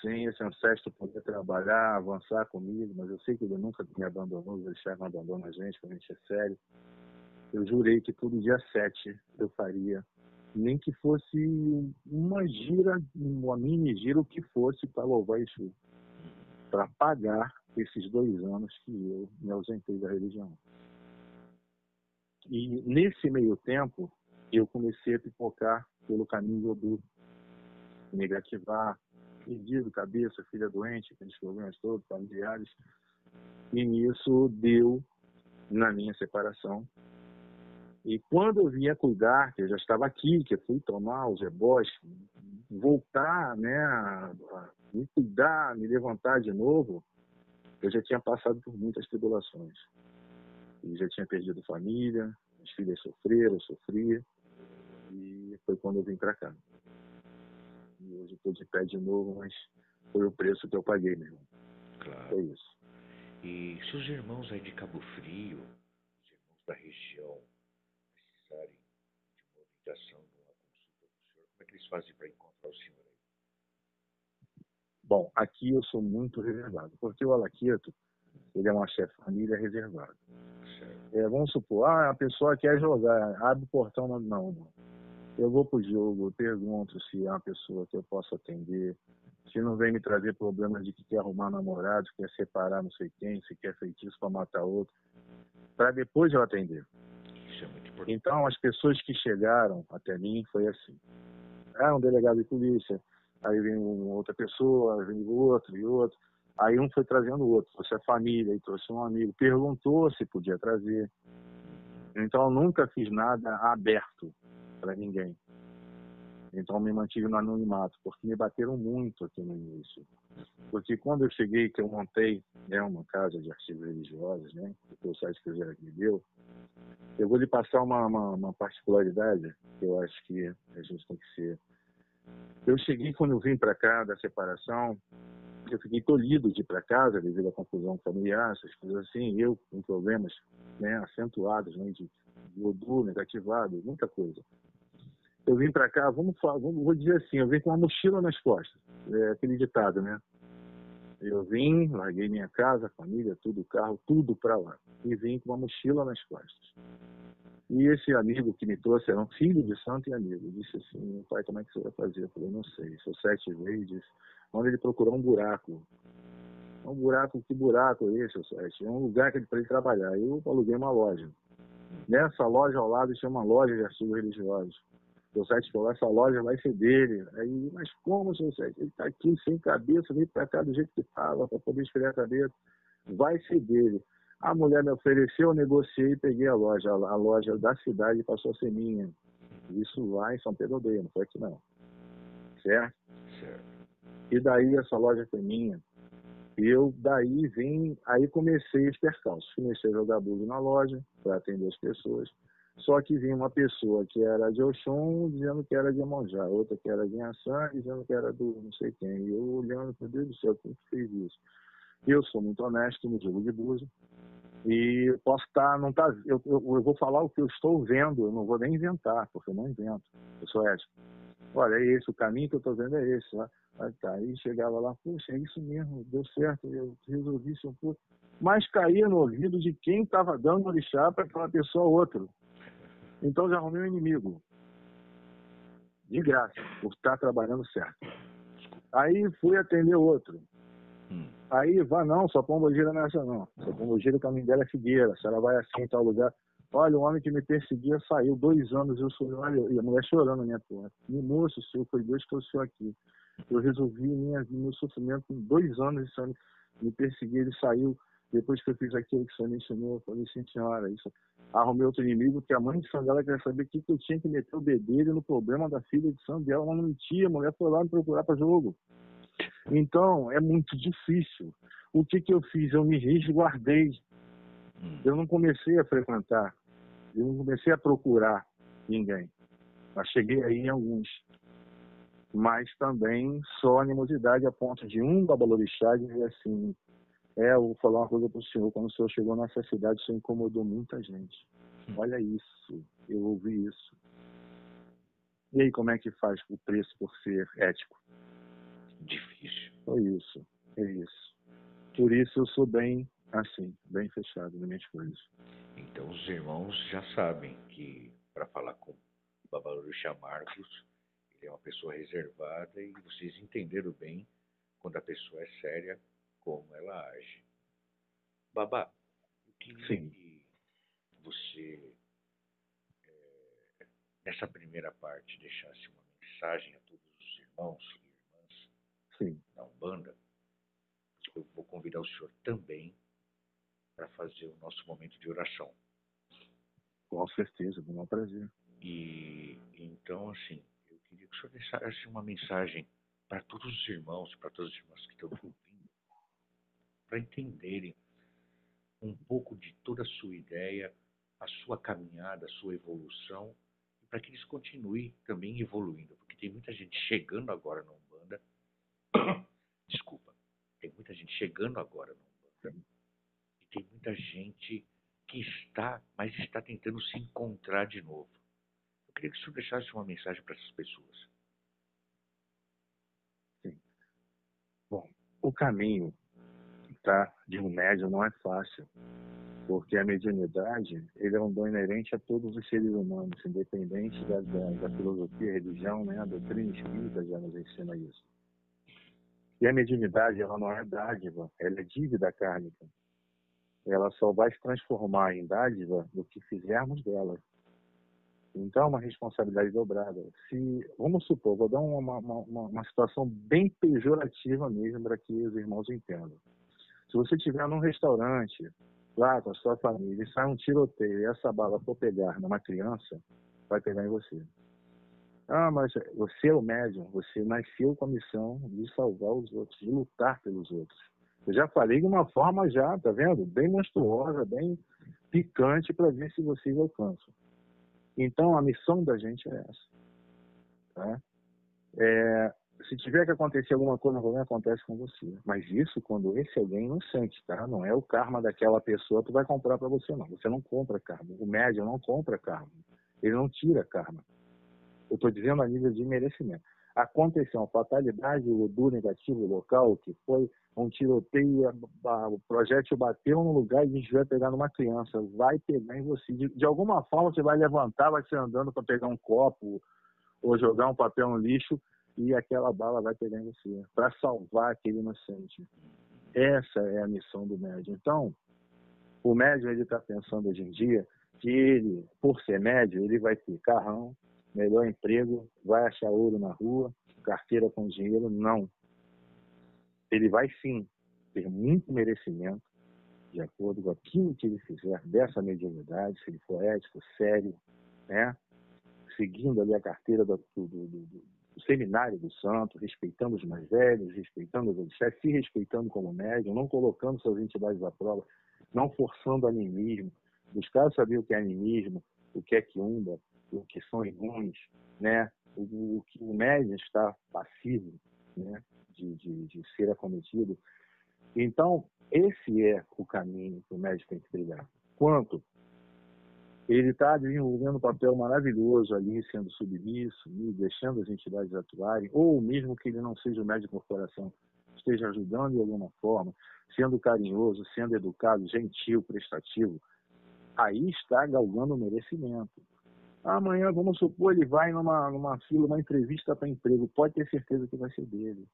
sem esse ancestro poder trabalhar, avançar comigo, mas eu sei que ele nunca me abandonou, o orixá não abandona a gente, quando a gente é sério. Eu jurei que todo dia sete eu faria nem que fosse uma gira, uma mini gira, o que fosse para louvar Exu, para pagar esses dois anos que eu me ausentei da religião. E nesse meio tempo, eu comecei a pipocar pelo caminho do negativar, perdido, cabeça, filha doente, aqueles problemas todos, familiares. E nisso deu na minha separação. E quando eu vinha cuidar, que eu já estava aqui, que eu fui tomar os rebós, voltar, né, a, a me cuidar, me levantar de novo, eu já tinha passado por muitas tribulações. E já tinha perdido família, as filhas sofreram, eu sofria. E foi quando eu vim para cá. E hoje estou de pé de novo, mas foi o preço que eu paguei, meu irmão. Claro. Foi isso. E se os irmãos aí de Cabo Frio, os irmãos da região, precisarem de uma orientação, de uma consulta do senhor, como é que eles fazem para encontrar o senhor aí? Bom, aqui eu sou muito reservado, porque o Alaqueto, ele é uma chefe de família reservado. Certo. É, vamos supor, ah, a pessoa quer jogar, abre o portão, não, não. Eu vou pro jogo, eu pergunto se é uma pessoa que eu posso atender, se não vem me trazer problemas de que quer arrumar namorado, quer separar não sei quem, se quer feitiço para matar outro, para depois eu atender. Isso é muito importante. Então, as pessoas que chegaram até mim foi assim. Ah, um delegado de polícia, aí vem outra pessoa, vem outro e outro. Aí um foi trazendo o outro, trouxe a família, e trouxe um amigo, perguntou se podia trazer. Então, eu nunca fiz nada aberto para ninguém. Então, me mantive no anonimato, porque me bateram muito aqui no início. Porque quando eu cheguei, que eu montei né, uma casa de artigos religiosos, né, que o site que o me deu, eu vou lhe passar uma, uma, uma particularidade que eu acho que a gente tem que ser. Eu cheguei, quando eu vim para cá da separação, eu fiquei tolhido de ir para casa devido à confusão familiar, essas coisas assim, eu com problemas né, acentuados, né, de, de odor negativado, muita coisa. Eu vim para cá, vamos vamos, vou dizer assim, eu vim com uma mochila nas costas, é aquele ditado, né? Eu vim, larguei minha casa, família, tudo, carro, tudo para lá. E vim com uma mochila nas costas. E esse amigo que me trouxe era um filho de santo e amigo. Disse assim, pai, como é que você vai fazer? Eu falei, não sei. Sou sete vezes. Onde ele procurou um buraco. Um buraco, que buraco é esse, sete? É um lugar para ele trabalhar. Eu aluguei uma loja. Nessa loja ao lado tinha uma loja de artigos religiosos. O site falou, essa loja vai ser dele. Aí, mas como, seu site? Ele está aqui sem cabeça, veio para cá do jeito que estava, para poder esfriar a cabeça. Vai ser dele. A mulher me ofereceu, eu negociei e peguei a loja. A loja da cidade passou a ser minha. Isso lá em São Pedro Aldeia, não foi aqui não. Certo? Certo. E daí essa loja foi minha. Eu daí vim, aí comecei os percalços. Comecei a jogar abuso na loja para atender as pessoas. Só que vinha uma pessoa que era de Oxum dizendo que era de Amonjá, outra que era de Inhaçã dizendo que era do não sei quem. E eu olhando, meu Deus do céu, quem que fez isso? Eu sou muito honesto no jogo de búzio. E posso estar, não tá, eu, eu, eu, vou falar o que eu estou vendo, eu não vou nem inventar, porque eu não invento. Eu sou ético. Olha, é esse, o caminho que eu estou vendo é esse. Lá. Aí, tá, aí chegava lá, poxa, é isso mesmo, deu certo, eu resolvi isso um pouco. Mas caía no ouvido de quem estava dando orixá para aquela pessoa outro. Então já arrumei um inimigo. De graça, por estar trabalhando certo. Aí fui atender outro. Hum. Aí vá não, sua pombogira não é essa não. Sua pombogira, o caminho dela é Figueira. Se ela vai assim em tal lugar. Olha, o homem que me perseguia saiu dois anos, eu sou, olha, e a mulher chorando na minha porta. Me moço, senhor, foi Deus que trouxe aqui. Eu resolvi minha, meu sofrimento em dois anos, esse homem me perseguia, ele saiu. Depois que eu fiz aquilo que senhor me ensinou, eu falei, sim, senhora, isso. Arrumei outro inimigo, que a mãe de Sandela queria saber que, que eu tinha que meter o bedelho no problema da filha de Sandela. Ela não mentia, a mulher foi lá me procurar para jogo. Então, é muito difícil. O que, que eu fiz? Eu me resguardei. Eu não comecei a frequentar. Eu não comecei a procurar ninguém. Mas cheguei aí em alguns. Mas também só animosidade a ponto de um babalorixá dizer assim, é, eu vou falar uma coisa para o senhor, quando o senhor chegou nessa cidade, o senhor incomodou muita gente. Olha isso, eu ouvi isso. E aí, como é que faz o preço por ser ético? Difícil. Foi isso, é isso. Por isso eu sou bem assim, bem fechado nas minhas coisas. Então os irmãos já sabem que para falar com Babaluxa Marcos, ele é uma pessoa reservada e vocês entenderam bem quando a pessoa é séria, como ela age. Babá, eu queria Sim. que você nessa primeira parte, deixasse uma mensagem a todos os irmãos e irmãs Sim. da Umbanda, eu vou convidar o senhor também para fazer o nosso momento de oração. Com certeza, com o maior prazer. E então, assim, eu queria que o senhor deixasse uma mensagem para todos os irmãos, para todas as irmãs que estão para entenderem um pouco de toda a sua ideia, a sua caminhada, a sua evolução, para que eles continuem também evoluindo, porque tem muita gente chegando agora na Umbanda. Desculpa, tem muita gente chegando agora na Umbanda. E tem muita gente que está, mas está tentando se encontrar de novo. Eu queria que o senhor deixasse uma mensagem para essas pessoas. O caminho tá, de um médium não é fácil, porque a mediunidade ele é um dom inerente a todos os seres humanos, independente da, da, da filosofia, religião, né? a doutrina espírita já nos ensina isso. E a mediunidade, ela não é dádiva, ela é dívida kármica. Ela só vai se transformar em dádiva no que fizermos dela. Então, é uma responsabilidade dobrada. Se, vamos supor, vou dar uma, uma, uma situação bem pejorativa mesmo para que os irmãos entendam. Se você estiver num restaurante, lá com a sua família, e sai um tiroteio e essa bala for pegar numa criança, vai pegar em você. Ah, mas você é o médium, você nasceu com a missão de salvar os outros, de lutar pelos outros. Eu já falei de uma forma já, tá vendo? Bem monstruosa, bem picante para ver se vocês alcançam. Então, a missão da gente é essa. Tá? É, se tiver que acontecer alguma coisa, alguém acontece com você. Mas isso quando esse alguém é inocente, tá? Não é o karma daquela pessoa que vai comprar para você, não. Você não compra karma. O médium não compra karma. Ele não tira karma. Eu estou dizendo a nível de merecimento. Aconteceu uma fatalidade, o do negativo local, que foi um tiroteio, o projétil bateu no lugar e a gente vai pegar numa criança, vai pegar em você. De, de alguma forma você vai levantar, vai ser andando para pegar um copo ou jogar um papel no lixo e aquela bala vai pegar em você, para salvar aquele inocente. Essa é a missão do médium. Então, o médium ele está pensando hoje em dia que ele, por ser médium, ele vai ter carrão, melhor emprego, vai achar ouro na rua, carteira com dinheiro. Não ele vai sim ter muito merecimento, de acordo com aquilo que ele fizer dessa mediunidade, se ele for ético, sério, né? seguindo ali a carteira do, do, do, do seminário do santo, respeitando os mais velhos, respeitando os orixás, se respeitando como médium, não colocando suas entidades à prova, não forçando animismo, buscar saber o que é animismo, o que é quiumba, o que são imunes, né? o, o que o médium está passivo, né? de, de, de ser acometido. Então, esse é o caminho que o médico tem que trilhar. Quanto ele está desenvolvendo um papel maravilhoso ali, sendo submisso, deixando as entidades atuarem, ou mesmo que ele não seja o médico de corporação, esteja ajudando de alguma forma, sendo carinhoso, sendo educado, gentil, prestativo, aí está galgando o merecimento. Amanhã, vamos supor, ele vai numa, numa fila, uma entrevista para emprego, pode ter certeza que vai ser dele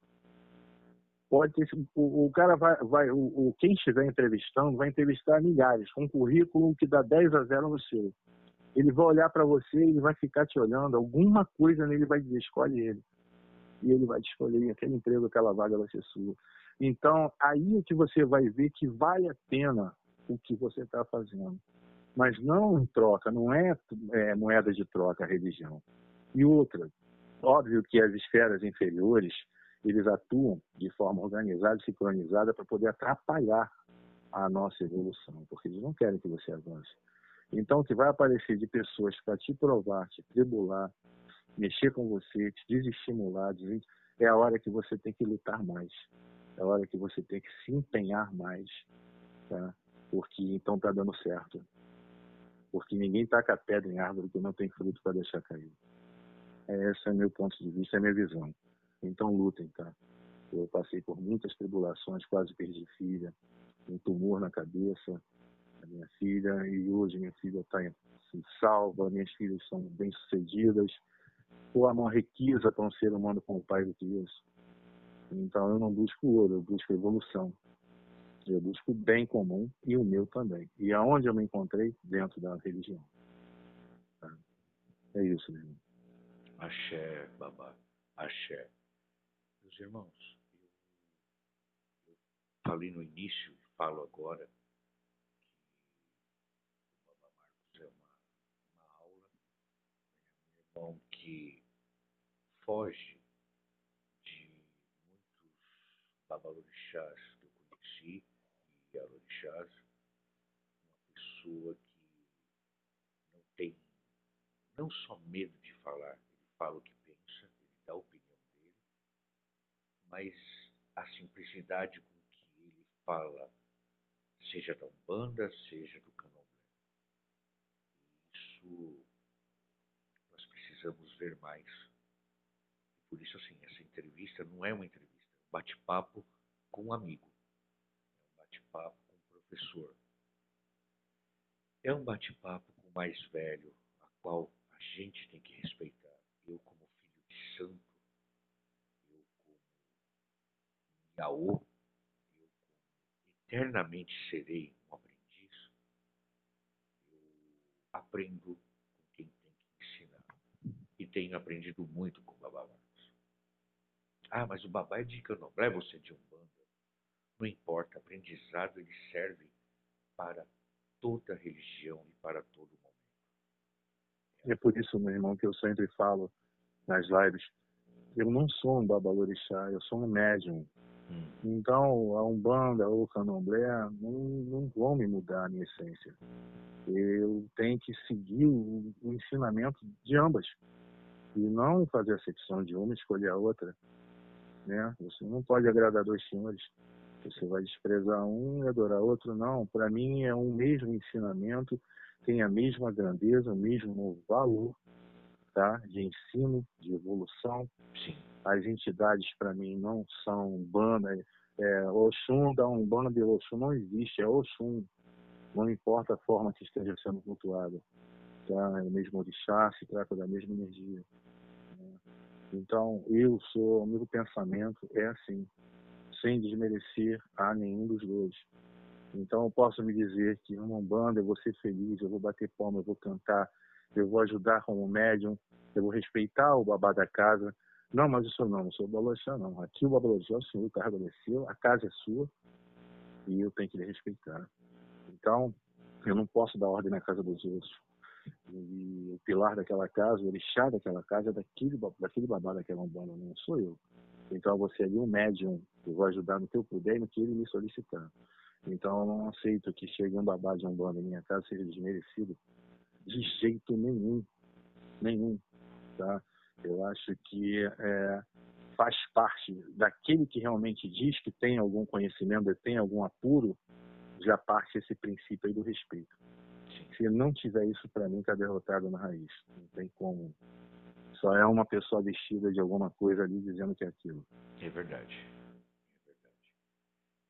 pode ter, o, o cara vai, vai o, o, quem estiver entrevistando vai entrevistar milhares, com um currículo que dá 10 a 0 no seu. Ele vai olhar para você, ele vai ficar te olhando, alguma coisa nele vai dizer, escolhe ele. E ele vai te escolher, aquele emprego, aquela vaga vai ser sua. Então, aí é que você vai ver que vale a pena o que você está fazendo. Mas não em troca, não é, é moeda de troca a religião. E outra, óbvio que as esferas inferiores, eles atuam de forma organizada e sincronizada para poder atrapalhar a nossa evolução, porque eles não querem que você avance. Então, o que vai aparecer de pessoas para te provar, te tribular, mexer com você, te desestimular, é a hora que você tem que lutar mais. É a hora que você tem que se empenhar mais, tá? porque então está dando certo. Porque ninguém taca pedra em árvore que não tem fruto para deixar cair. Esse é o meu ponto de vista, é a minha visão. Então lutem, tá? Eu passei por muitas tribulações, quase perdi filha, um tumor na cabeça, a minha filha, e hoje minha filha está assim, salva, minhas filhas são bem-sucedidas. Ou a requisa para um ser humano como o pai que isso. Então eu não busco ouro, eu busco evolução. Eu busco o bem comum e o meu também. E aonde eu me encontrei? Dentro da religião. Tá? É isso, meu. Axé, babá. Axé. Meus irmãos, eu, falei no início, falo agora, que o Babá Marcos é uma, uma aula, é um irmão que foge de muitos babalorixás que eu conheci e alorixás, uma pessoa que não tem não só medo de falar, ele fala o que pensa, ele dá a opinião dele, mas a simplicidade com que ele fala, seja da Umbanda, seja do Candomblé. Isso nós precisamos ver mais. Por isso, assim, essa entrevista não é uma entrevista, é um bate-papo com um amigo. É um bate-papo com um professor. É um bate-papo com o mais velho, a qual a gente tem que respeitar. Eu, como filho de santo, eu, como Yaô, eu, eternamente serei um aprendiz, eu aprendo com quem tem que ensinar. E tenho aprendido muito com o Babá Marcos. Ah, mas o Babá é de Candomblé, você é de Umbanda. Não importa, aprendizado ele serve para toda religião e para todo mundo. É por isso, meu irmão, que eu sempre falo nas lives, eu não sou um babalorixá, eu sou um médium. Hum. Então, a Umbanda ou o Candomblé não, não vão me mudar a minha essência. Eu tenho que seguir o, o ensinamento de ambas e não fazer acepção de uma e escolher a outra. Né? Você não pode agradar dois senhores. Você vai desprezar um e adorar outro. Não, para mim é um mesmo ensinamento tem a mesma grandeza, o mesmo valor tá? de ensino, de evolução. Sim. As entidades, para mim, não são Umbanda. É, Oxum da Umbanda e Oxum não existe, é Oxum. Não importa a forma que esteja sendo cultuada. Tá? É o mesmo orixá, se trata da mesma energia. Então, eu sou, o meu pensamento é assim, sem desmerecer a nenhum dos dois. Então, eu posso me dizer que numa Umbanda eu vou ser feliz, eu vou bater palma, eu vou cantar, eu vou ajudar como médium, eu vou respeitar o babá da casa. Não, mas isso não, não sou Balorixá, não. Aqui o Babalorixá é o senhor, o cargo desceu, a casa é sua e eu tenho que lhe respeitar. Então, eu não posso dar ordem na casa dos outros. E o pilar daquela casa, o orixá daquela casa é daquele, daquele babá daquela Umbanda, não sou eu. Então, você ali um médium, eu vou ajudar no que eu puder e no que ele me solicitar. Então, eu não aceito que chegue um babá de Umbanda em minha casa seja desmerecido de jeito nenhum. Nenhum. Tá? Eu acho que é, faz parte daquele que realmente diz que tem algum conhecimento, e tem algum apuro, já parte esse princípio aí do respeito. Se não tiver isso, para mim, está derrotado na raiz. Não tem como. Só é uma pessoa vestida de alguma coisa ali dizendo que é aquilo. É verdade. É verdade.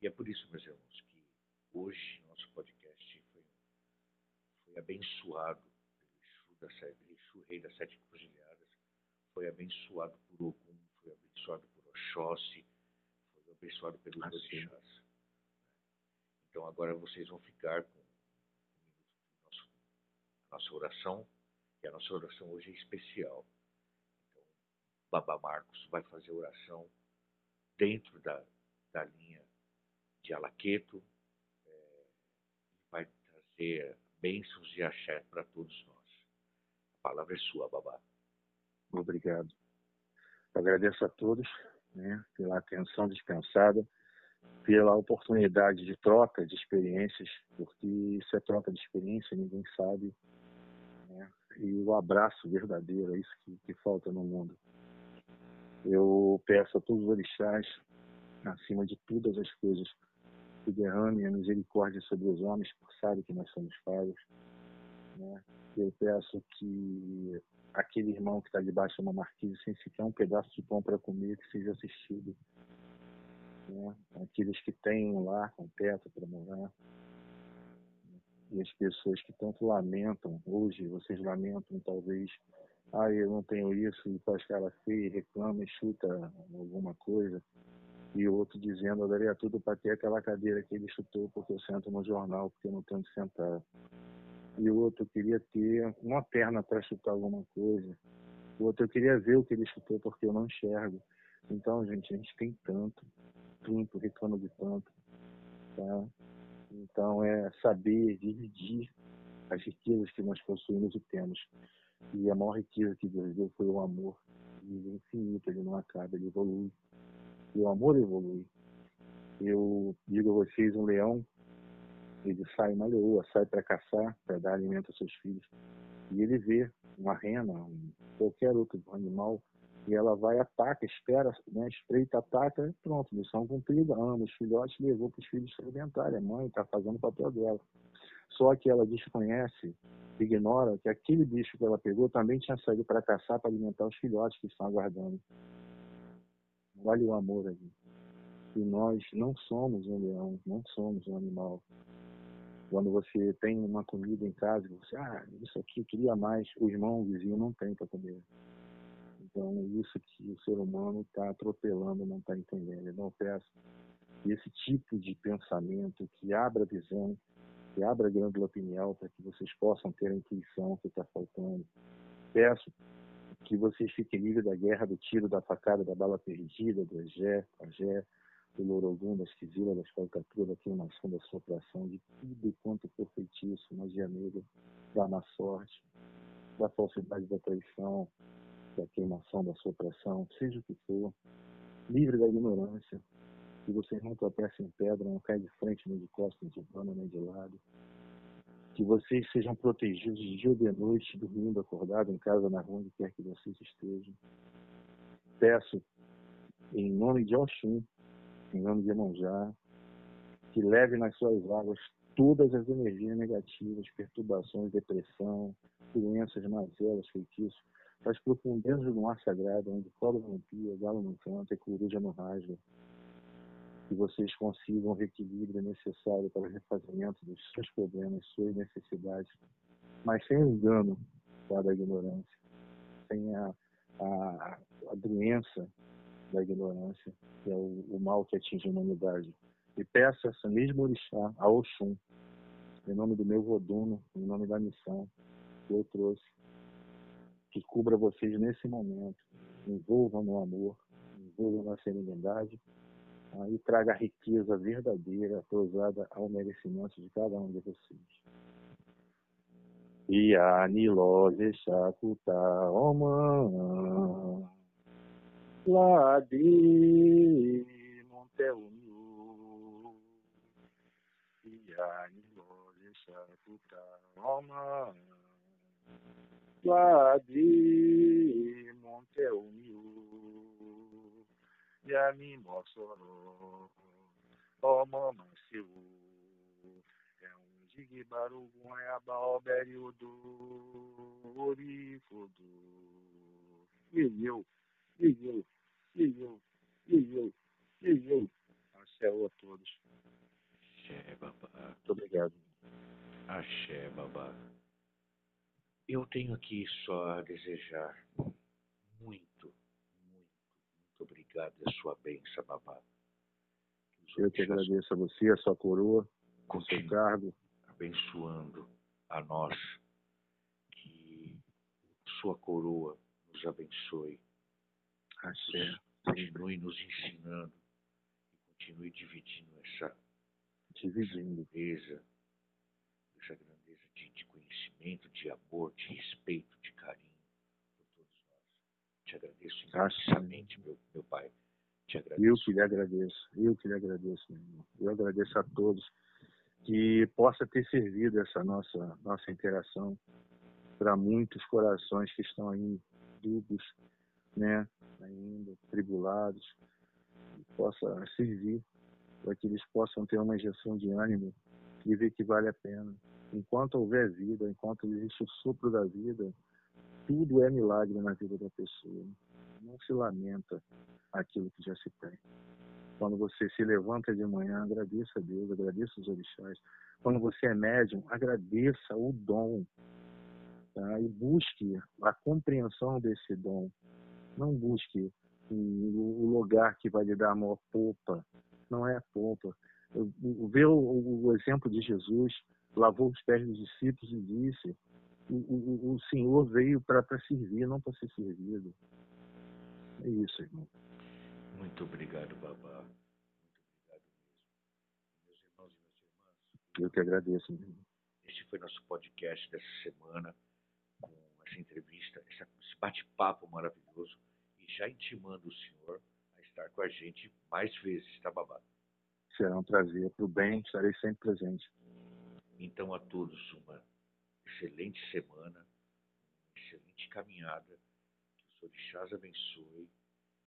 E é por isso, meus irmãos, que hoje nosso podcast foi, foi abençoado pelo Exu, da, Se- Exu Rei das Sete Cruzilhadas, foi abençoado por Ogum, foi abençoado por Oxóssi, foi abençoado pelos Ah, orixás. Então agora vocês vão ficar com um nosso, nossa oração, e a nossa oração hoje é especial. Então, Babá Marcos vai fazer a oração dentro da, da linha de Alaqueto é, e vai trazer bênçãos e axé para todos nós. A palavra é sua, Babá. Obrigado. Agradeço a todos né, pela atenção dispensada, pela oportunidade de troca de experiências, porque isso é troca de experiência, ninguém sabe. né, E o abraço verdadeiro, é isso que, que falta no mundo. Eu peço a todos os orixás, acima de todas as coisas, que derrame a misericórdia sobre os homens, porque sabe que nós somos falhos. Né? Eu peço que aquele irmão que está debaixo de uma marquise sem sequer um pedaço de pão para comer, que seja assistido. Né? Aqueles que têm um lar com teto para morar. E as pessoas que tanto lamentam, hoje vocês lamentam talvez, ah, eu não tenho isso, e faz cara feia, reclama e chuta alguma coisa. E o outro dizendo, eu daria tudo para ter aquela cadeira que ele chutou porque eu sento no jornal, porque eu não tenho onde sentar. E o outro queria ter uma perna para chutar alguma coisa. O outro eu queria ver o que ele chutou porque eu não enxergo. Então, gente, a gente tem tanto, tanto, reclama de tanto. Tá? Então, é saber dividir as riquezas que nós possuímos e temos. E a maior riqueza que Deus deu foi o amor. Ele é infinito, ele não acaba, ele evolui. E o amor evolui. Eu digo a vocês, um leão, ele sai uma leoa, sai para caçar, para dar alimento aos seus filhos. E ele vê uma rena, um, qualquer outro animal, e ela vai, ataca, espera, né, espreita, ataca, e pronto, missão cumprida, ama os filhotes, levou para os filhos se alimentarem. A mãe está fazendo o papel dela. Só que ela desconhece, ignora que aquele bicho que ela pegou também tinha saído para caçar para alimentar os filhotes que estão aguardando. Olha o amor ali. E nós não somos um leão, não somos um animal. Quando você tem uma comida em casa, você, ah, isso aqui eu queria mais, o irmão, o vizinho não tem para comer. Então, isso que o ser humano está atropelando, não está entendendo. Então, eu peço esse tipo de pensamento que abra a visão, que abra a glândula pineal para que vocês possam ter a intuição que está faltando. Peço que vocês fiquem livres da guerra, do tiro, da facada, da bala perdida, do Egé, Agé, do Lorogum, da esquisila, da falcatrua, da queimação, da sopração, de tudo quanto for feitiço, magia negra, da má sorte, da falsidade da traição, da queimação, da sopração, seja o que for, livre da ignorância, que vocês não tropeçem em pedra, não caem de frente, nem de costas, de pano, nem de lado, que vocês sejam protegidos de dia ou de noite, dormindo, acordado, em casa, na rua, onde quer que vocês estejam. Peço, em nome de Oxum, nome de Emonjá, que leve nas suas águas todas as energias negativas, perturbações, depressão, doenças, mazelas, feitiços, para as profundezas do mar sagrado, onde cobra não pia, galo não canta e coruja não rasga. Que vocês consigam o reequilíbrio necessário para o refazimento dos seus problemas, suas necessidades, mas sem o engano da ignorância, sem a, a, a doença da ignorância, que é o, o, mal que atinge a humanidade. E peço essa mesma orixá, a Oxum, em nome do meu Voduno, em nome da missão que eu trouxe, que cubra vocês nesse momento, envolva no amor, envolva na serenidade tá? e traga a riqueza verdadeira, cruzada ao merecimento de cada um de vocês. E a Niló Shakuta Oman Lade Monteunyu E a Niló Shakuta Oman Lade Monteunyu Yami Mossoro Mansiu É um Jigbarugun Ayaba Oberiudo Orifodo E eu, e eu e eu, e eu, e eu. Axé a todos. Axé, babá. Muito obrigado. Axé, babá. Eu tenho aqui só a desejar muito, muito, muito obrigado a sua bênção, babá. Eu que agradeço a você, a sua coroa, com seu cargo. Abençoando a nós. Que sua coroa nos abençoe. Axé continue nos ensinando e continue dividindo essa, dividindo. grandeza, essa grandeza de, de, conhecimento, de amor, de respeito, de carinho por todos nós. Te agradeço imensamente, meu, meu Pai. Te agradeço. Eu que lhe agradeço, eu que lhe agradeço, meu irmão. Eu agradeço a todos que possa ter servido essa nossa, nossa interação para muitos corações que estão aí dúbios, né, ainda, tribulados, possa servir para que eles possam ter uma injeção de ânimo e ver que vale a pena. Enquanto houver vida, enquanto existe o sopro da vida, tudo é milagre na vida da pessoa. Não se lamenta aquilo que já se tem. Quando você se levanta de manhã, agradeça a Deus, agradeça os orixás. Quando você é médium, agradeça o dom tá? e busque a compreensão desse dom. Não busque o lugar que vai lhe dar a maior polpa. Não é a polpa. Ver o, exemplo de Jesus, lavou os pés dos discípulos e disse: o, o, o Senhor veio para servir, não para ser servido. É isso, irmão. Muito obrigado, Babá. Muito obrigado mesmo. Meus irmãos e minhas irmãs. Eu que agradeço, meu irmão. Este foi nosso podcast dessa semana, essa entrevista, esse bate-papo maravilhoso, e já intimando o senhor a estar com a gente mais vezes, tá, Babá? Será um prazer. Para o bem, estarei sempre presente. Então, a todos, uma excelente semana, uma excelente caminhada, que os orixás abençoe